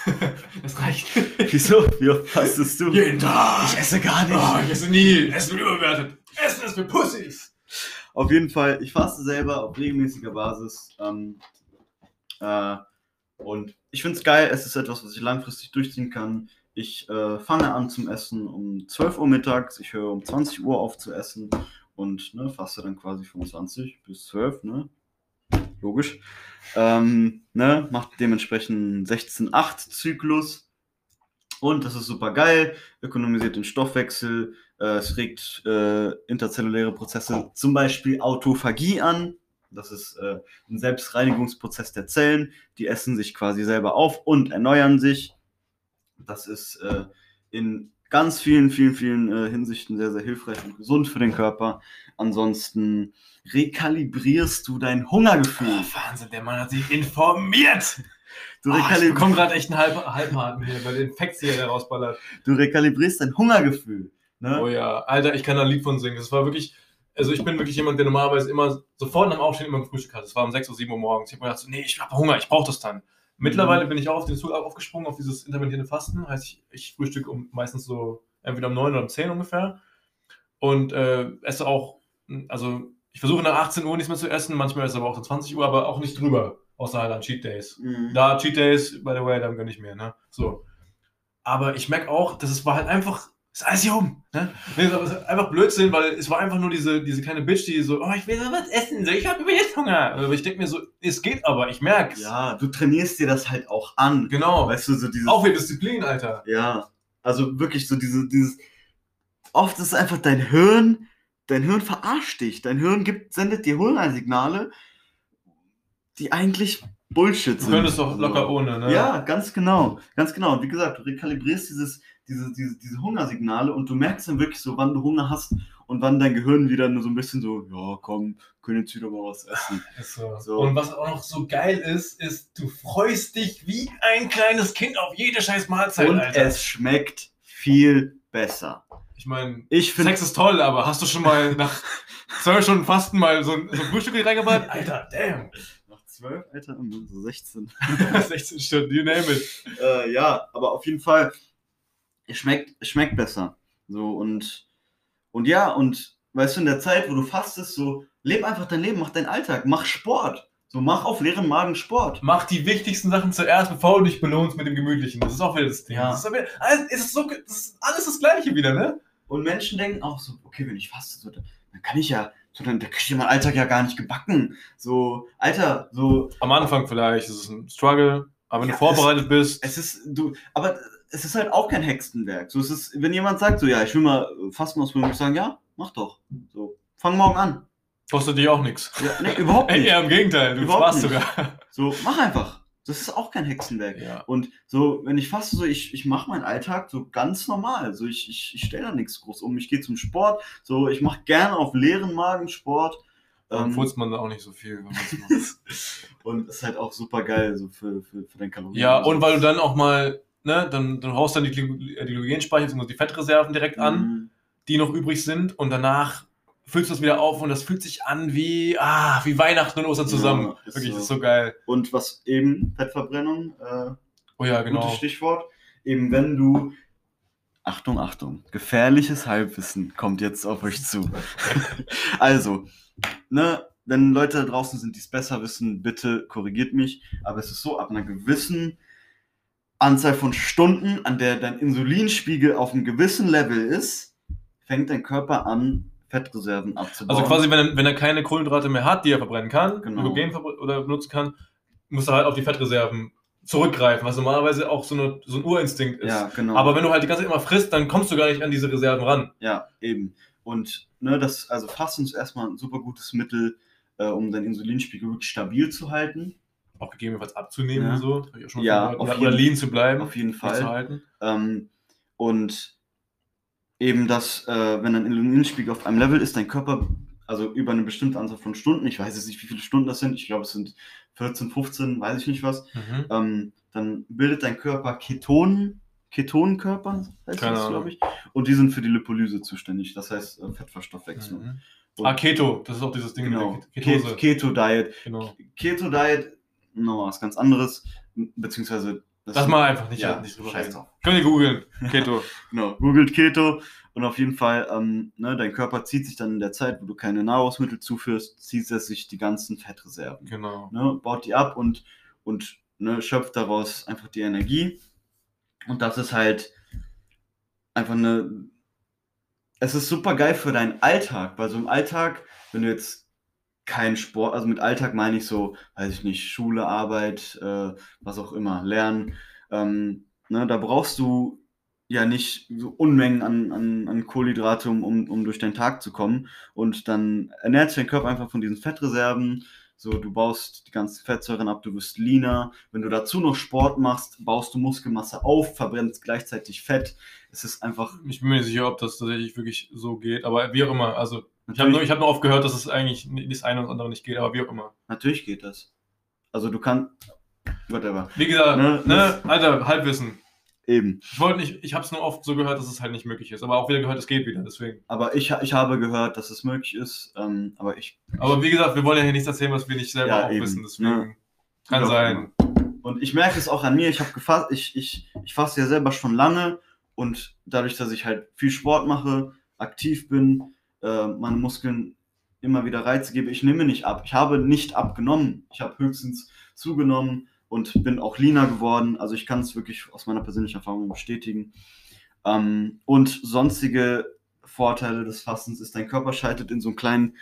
*laughs* Das reicht. *laughs* Wieso? Wie oft fastest du? Jeden Tag. Ich esse gar nicht. Oh, ich esse nie. Essen wird überbewertet. Essen ist für Pussys. Auf jeden Fall, ich faste selber auf regelmäßiger Basis. Ähm, äh, und ich finde es geil, es ist etwas, was ich langfristig durchziehen kann. Ich äh, fange an zum Essen um 12 Uhr mittags, ich höre um 20 Uhr auf zu essen und ne, faste dann quasi von 20 bis 12, ne? Logisch. Ähm, ne, macht dementsprechend 16-8-Zyklus. Und das ist super geil, ökonomisiert den Stoffwechsel, es regt äh, interzelluläre Prozesse, zum Beispiel Autophagie an. Das ist äh, ein Selbstreinigungsprozess der Zellen. Die essen sich quasi selber auf und erneuern sich. Das ist äh, in ganz vielen, vielen, vielen äh, Hinsichten sehr, sehr hilfreich und gesund für den Körper. Ansonsten rekalibrierst du dein Hungergefühl. Oh, Wahnsinn, der Mann hat sich informiert. Du, Oh, ich bekomme gerade echt einen Halb Halbhaken hier, weil den Facts hier der rausballert. du rekalibrierst dein Hungergefühl. Ne? Oh ja, Alter, ich kann da ein Lied von singen. Das war wirklich, also ich bin wirklich jemand, der normalerweise immer sofort nach dem Aufstehen immer ein Frühstück hat. Das war um 6 oder 7 Uhr morgens. Ich habe mir gedacht, so, nee, ich habe Hunger, ich brauche das dann. Mittlerweile bin ich auch auf den Zug aufgesprungen, auf dieses intermittierende Fasten. Heißt, ich, ich frühstücke um, meistens so entweder um 9 oder um 10 ungefähr. Und äh, esse auch, also ich versuche nach 18 Uhr nichts mehr zu essen, manchmal ist es aber auch dann 20 Uhr, aber auch nicht drüber. Außer halt an Cheat Days. Mhm. Da Cheat Days, by the way, dann gönn ich mir, ne? So. Aber ich merke auch, dass es war halt einfach, ist alles hier um, ne? Nee, das ist einfach Blödsinn, weil es war einfach nur diese, diese kleine Bitch, die so, oh, ich will so was essen, so, ich habe jetzt Hunger. Aber ich denke mir so, es geht aber, ich merk's. Ja, du trainierst dir das halt auch an. Genau. Weißt du, so dieses. Auch wieder Disziplin, Alter. Ja, also wirklich so diese, dieses. Oft ist es einfach dein Hirn, dein Hirn verarscht dich. Dein Hirn gibt, sendet dir Hungersignale, die eigentlich Bullshit Du sind. könntest doch So. locker ohne, ne? Ja, ganz genau. Ganz genau. Und wie gesagt, du rekalibrierst dieses, diese, diese, diese Hungersignale und du merkst dann wirklich so, wann du Hunger hast und wann dein Gehirn wieder nur so ein bisschen so, ja, komm, können jetzt wieder mal was essen. *laughs* So. So. Und was auch noch so geil ist, ist, du freust dich wie ein kleines Kind auf jede scheiß Mahlzeit, und Alter. es schmeckt viel besser. ich meine, Ich Sex ist toll, aber hast du schon mal *laughs* nach zwölf Stunden Fasten mal so ein, so ein Frühstück reingeballert? *laughs* Alter, damn. nach zwölf, Alter, so 16. 16 Stunden, you name it. äh, ja, aber auf jeden Fall, schmeckt, es schmeckt besser. So und, und ja, und weißt du, in der Zeit, wo du fastest, so, leb einfach dein Leben, mach deinen Alltag, mach Sport. So, mach auf leeren Magen Sport. Mach die wichtigsten Sachen zuerst, bevor du dich belohnst mit dem Gemütlichen. Das ist auch wieder das Ding. Ja. Das ist, wieder, alles, es ist, so, das ist alles das Gleiche wieder, ne? Und Menschen denken auch so, okay, wenn ich faste, so, dann dann kann ich ja, so, dann, dann krieg ich meinen Alltag ja gar nicht gebacken. So, Alter, so, Am Anfang vielleicht ist es ein Struggle, aber wenn Ja, du vorbereitet bist, es ist, du, aber es ist halt auch kein Hexenwerk. So, es ist, wenn jemand sagt, so, ja, ich will mal Fasten ausprobieren, muss ich sagen, ja, mach doch. So, fang morgen an. kostet dich auch nichts. Ja, nee, überhaupt Ey, *laughs* nicht. eher im Gegenteil, du Überhaupt sparst nicht. sogar. So, mach einfach. Das ist auch kein Hexenwerk. Ja. Und so, wenn ich faste, so, ich, ich mache meinen Alltag so ganz normal. So, ich, ich, ich stelle da nichts groß um. Ich gehe zum Sport. So, ich mache gerne auf leeren Magen Sport. Dann Ähm, furzt man da auch nicht so viel. Wenn man's macht. *laughs* und ist halt auch super geil, so für, für, für dein Kalorien. ja, und weil du dann auch mal, ne, dann, dann haust dann die, die Glykogenspeicher, bzw. die Fettreserven direkt an, Mhm. die noch übrig sind und danach füllst du das wieder auf und das fühlt sich an wie, ah, wie Weihnachten und Ostern zusammen. Ja, ist Wirklich, so. das ist so geil. Und was eben, Fettverbrennung, äh, Oh ja, genau. gutes Stichwort. Eben wenn du. Achtung, Achtung. Gefährliches Halbwissen kommt jetzt auf euch zu. *laughs* also, ne, wenn Leute da draußen sind, die es besser wissen, bitte korrigiert mich. Aber es ist so, ab einer gewissen Anzahl von Stunden, an der dein Insulinspiegel auf einem gewissen Level ist, fängt dein Körper an, Fettreserven abzubauen. Also quasi, wenn er, wenn er keine Kohlenhydrate mehr hat, die er verbrennen kann, Genau. Glykogen verbr- oder benutzen kann, muss er halt auf die Fettreserven zurückgreifen, was normalerweise auch so, eine, so ein Urinstinkt ist. Ja, genau. Aber wenn du halt die ganze Zeit immer frisst, dann kommst du gar nicht an diese Reserven ran. Ja, eben. Und ne, das, also Fasten ist erstmal ein super gutes Mittel, äh, um deinen Insulinspiegel wirklich stabil zu halten. Auch gegebenenfalls abzunehmen Ja. und so. Ich auch schon Ja, auf jeden- oder lean zu bleiben. Auf jeden Fall. halten. Ähm, und eben das, äh, wenn dein Insulinspiegel auf einem Level ist, dein Körper, also über eine bestimmte Anzahl von Stunden, ich weiß jetzt nicht, wie viele Stunden das sind, ich glaube, es sind 14, 15, weiß ich nicht was, Mhm. ähm, dann bildet dein Körper Ketonen, Ketonenkörper, heißt Keine das, glaube ich. Und die sind für die Lipolyse zuständig, das heißt äh, Fettverstoffwechslung. Mhm. Und- Ah, Keto, das ist auch dieses Ding Genau, Ketose. Keto-Diet. genau. Keto-Diet, noch was ganz anderes, beziehungsweise Das mal einfach nicht, ja, nicht drüber scheiß reden. drauf. Könnt ihr googeln. Keto. *laughs* Genau, googelt Keto und auf jeden Fall, ähm, ne, dein Körper zieht sich dann in der Zeit, wo du keine Nahrungsmittel zuführst, zieht er sich die ganzen Fettreserven, genau. ne, baut die ab und, und ne, schöpft daraus einfach die Energie. Und das ist halt einfach eine. Es ist super geil für deinen Alltag, weil so im Alltag, wenn du jetzt keinen Sport, also mit Alltag meine ich so, weiß ich nicht, Schule, Arbeit, äh, was auch immer, Lernen, ähm, ne, da brauchst du ja nicht so Unmengen an, an, an Kohlenhydrate, um, um, um durch deinen Tag zu kommen. Und dann ernährt sich dein Körper einfach von diesen Fettreserven. So, du baust die ganzen Fettsäuren ab, du wirst leaner. Wenn du dazu noch Sport machst, baust du Muskelmasse auf, verbrennst gleichzeitig Fett. Es ist einfach. Ich bin mir nicht sicher, ob das tatsächlich wirklich so geht, aber wie auch immer. Also, ich habe Natürlich, nur, ich hab nur oft gehört, dass es eigentlich das eine und andere nicht geht, aber wie auch immer. natürlich geht das. Also du kannst. Whatever. Wie gesagt, Ne, ne, Alter, Halbwissen. Eben. Ich wollte nicht, ich habe es nur oft so gehört, dass es halt nicht möglich ist, aber auch wieder gehört, es geht wieder, deswegen. Aber ich, ich habe gehört, dass es möglich ist. Ähm, aber ich. Aber wie gesagt, wir wollen ja hier nichts erzählen, was wir nicht selber Ja, auch eben, wissen, deswegen ne? kann auch sein. Und ich merke es auch an mir, ich habe gefasst, ich, ich, ich faste ja selber schon lange und dadurch, dass ich halt viel Sport mache, aktiv bin, äh, meine Muskeln immer wieder Reize gebe, ich nehme nicht ab. Ich habe nicht abgenommen. Ich habe höchstens zugenommen und bin auch leaner geworden. Also ich kann es wirklich aus meiner persönlichen Erfahrung bestätigen. Ähm, und sonstige Vorteile des Fastens ist, dein Körper schaltet in so einen kleinen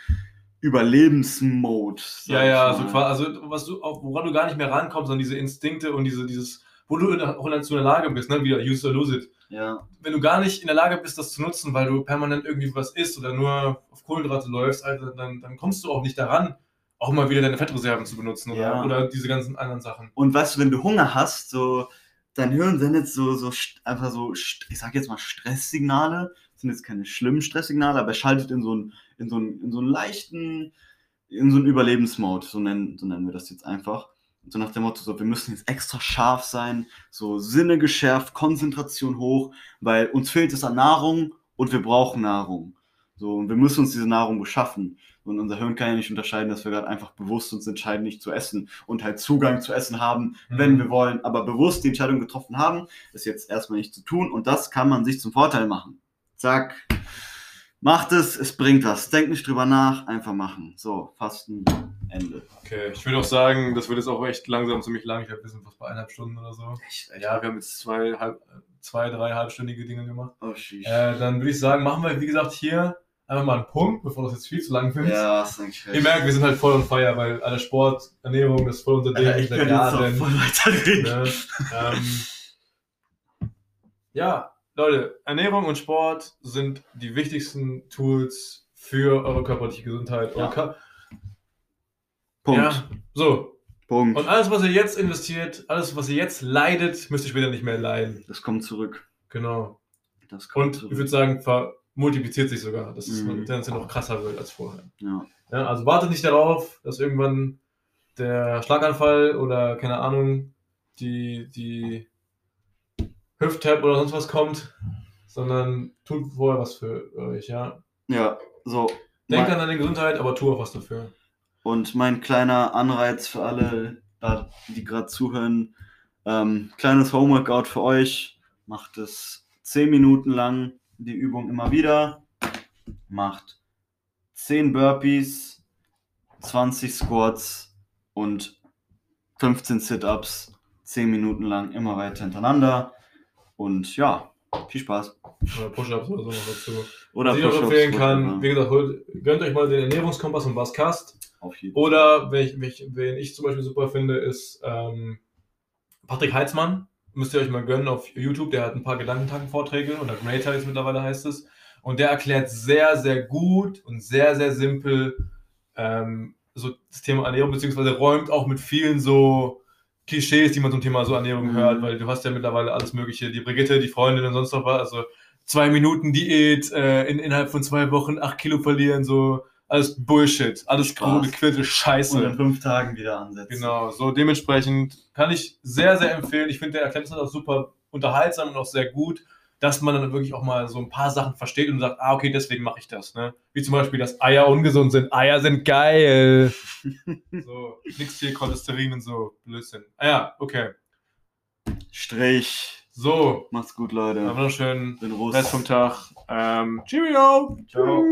Überlebensmode. Ja, ja, also, quasi- also was du, woran du gar nicht mehr rankommst, sondern diese Instinkte und diese, dieses, wo du in, auch dazu in der Lage bist, ne, wieder use or lose it. Ja, Wenn du gar nicht in der Lage bist, das zu nutzen, weil du permanent irgendwie was isst oder nur auf Kohlenhydrate läufst, Alter, dann, dann kommst du auch nicht daran, auch mal wieder deine Fettreserven zu benutzen oder, Ja. oder diese ganzen anderen Sachen. Und weißt du, wenn du Hunger hast, so dein Hirn sendet so, so einfach so, ich sag jetzt mal Stresssignale, das sind jetzt keine schlimmen Stresssignale, aber er schaltet in so einen, in so einen, in so einen leichten, in so einen Überlebensmode, so nennen, so nennen wir das jetzt einfach. So nach dem Motto, so, wir müssen jetzt extra scharf sein, so Sinne geschärft, Konzentration hoch, weil uns fehlt es an Nahrung und wir brauchen Nahrung. So, und wir müssen uns diese Nahrung beschaffen. Und unser Hirn kann ja nicht unterscheiden, dass wir gerade einfach bewusst uns entscheiden, nicht zu essen und halt Zugang zu Essen haben, wenn Mhm. wir wollen, aber bewusst die Entscheidung getroffen haben, ist jetzt erstmal nicht zu tun und das kann man sich zum Vorteil machen. Zack. Macht es, es bringt was. Denkt nicht drüber nach, einfach machen. So, Fasten, Ende. Okay, ich würde auch sagen, das wird jetzt auch echt langsam ziemlich lang. Ich glaube, wir sind fast bei eineinhalb Stunden oder so. Echt? Ja, wir haben jetzt zwei, halb, zwei drei halbstündige Dinge gemacht. Oh, sheesh. Äh, dann würde ich sagen, machen wir, wie gesagt, hier einfach mal einen Punkt, bevor das jetzt viel zu lang wird. ja, ist eigentlich Ihr merkt, wir sind halt voll on fire, weil alle Sport, Ernährung, das ist voll unser Ding. Ich könnte jetzt Jahren. voll weiterreden. Ne? ähm, ja, Leute, Ernährung und Sport sind die wichtigsten Tools für eure körperliche Gesundheit. Ja. Kör- Punkt. Ja, so. Punkt. Und alles, was ihr jetzt investiert, alles, was ihr jetzt leidet, müsst ihr später nicht mehr leiden. das kommt zurück. Genau. Das kommt Und ich zurück. würde sagen, vermultipliziert sich sogar, dass es Mhm. tendenziell noch krasser wird als vorher. ja. Ja, also wartet nicht darauf, dass irgendwann der Schlaganfall oder keine Ahnung, die, die Hüft-Tap oder sonst was kommt, sondern tut vorher was für euch, ja. ja, so. Denkt an deine Gesundheit, aber tu auch was dafür. Und mein kleiner Anreiz für alle, die gerade zuhören, ähm, kleines Homeworkout für euch. Macht es 10 Minuten lang, die Übung immer wieder. Macht 10 Burpees, 20 Squats und 15 Sit-Ups, 10 Minuten lang immer weiter hintereinander. Und ja, viel Spaß. Oder Push-Ups oder so noch dazu. Oder Was ich empfehlen kann, whatever. wie gesagt, holt, gönnt euch mal den Ernährungskompass von Baskast. Auf jeden Oder wen ich, wen ich, wen ich zum Beispiel super finde, ist ähm, Patrick Heitzmann. Müsst ihr euch mal gönnen auf YouTube. Der hat ein paar Gedankentagen-Vorträge oder Greater jetzt mittlerweile heißt es. Und der erklärt sehr, sehr gut und sehr, sehr simpel ähm, so das Thema Ernährung, beziehungsweise räumt auch mit vielen so Klischees, die man zum Thema so Ernährung Mhm. hört, weil du hast ja mittlerweile alles Mögliche, die Brigitte, die Freundin und sonst noch was, also zwei Minuten Diät, äh, in, innerhalb von zwei Wochen acht Kilo verlieren, so alles Bullshit, alles Spaß. grobe, quirlte Scheiße. Und in fünf Tagen wieder ansetzen. Genau, so dementsprechend kann ich sehr, sehr empfehlen. Ich finde, der halt auch super unterhaltsam und auch sehr gut, dass man dann wirklich auch mal so ein paar Sachen versteht und sagt, ah, okay, deswegen mache ich das. Ne? Wie zum Beispiel, dass Eier ungesund sind. Eier sind geil. *laughs* so, nix viel Cholesterin und so. Blödsinn. Ah ja, okay. Strich. So, Macht's gut, Leute. Den Russ. Rest vom Tag. Ähm, Cheerio. Ciao.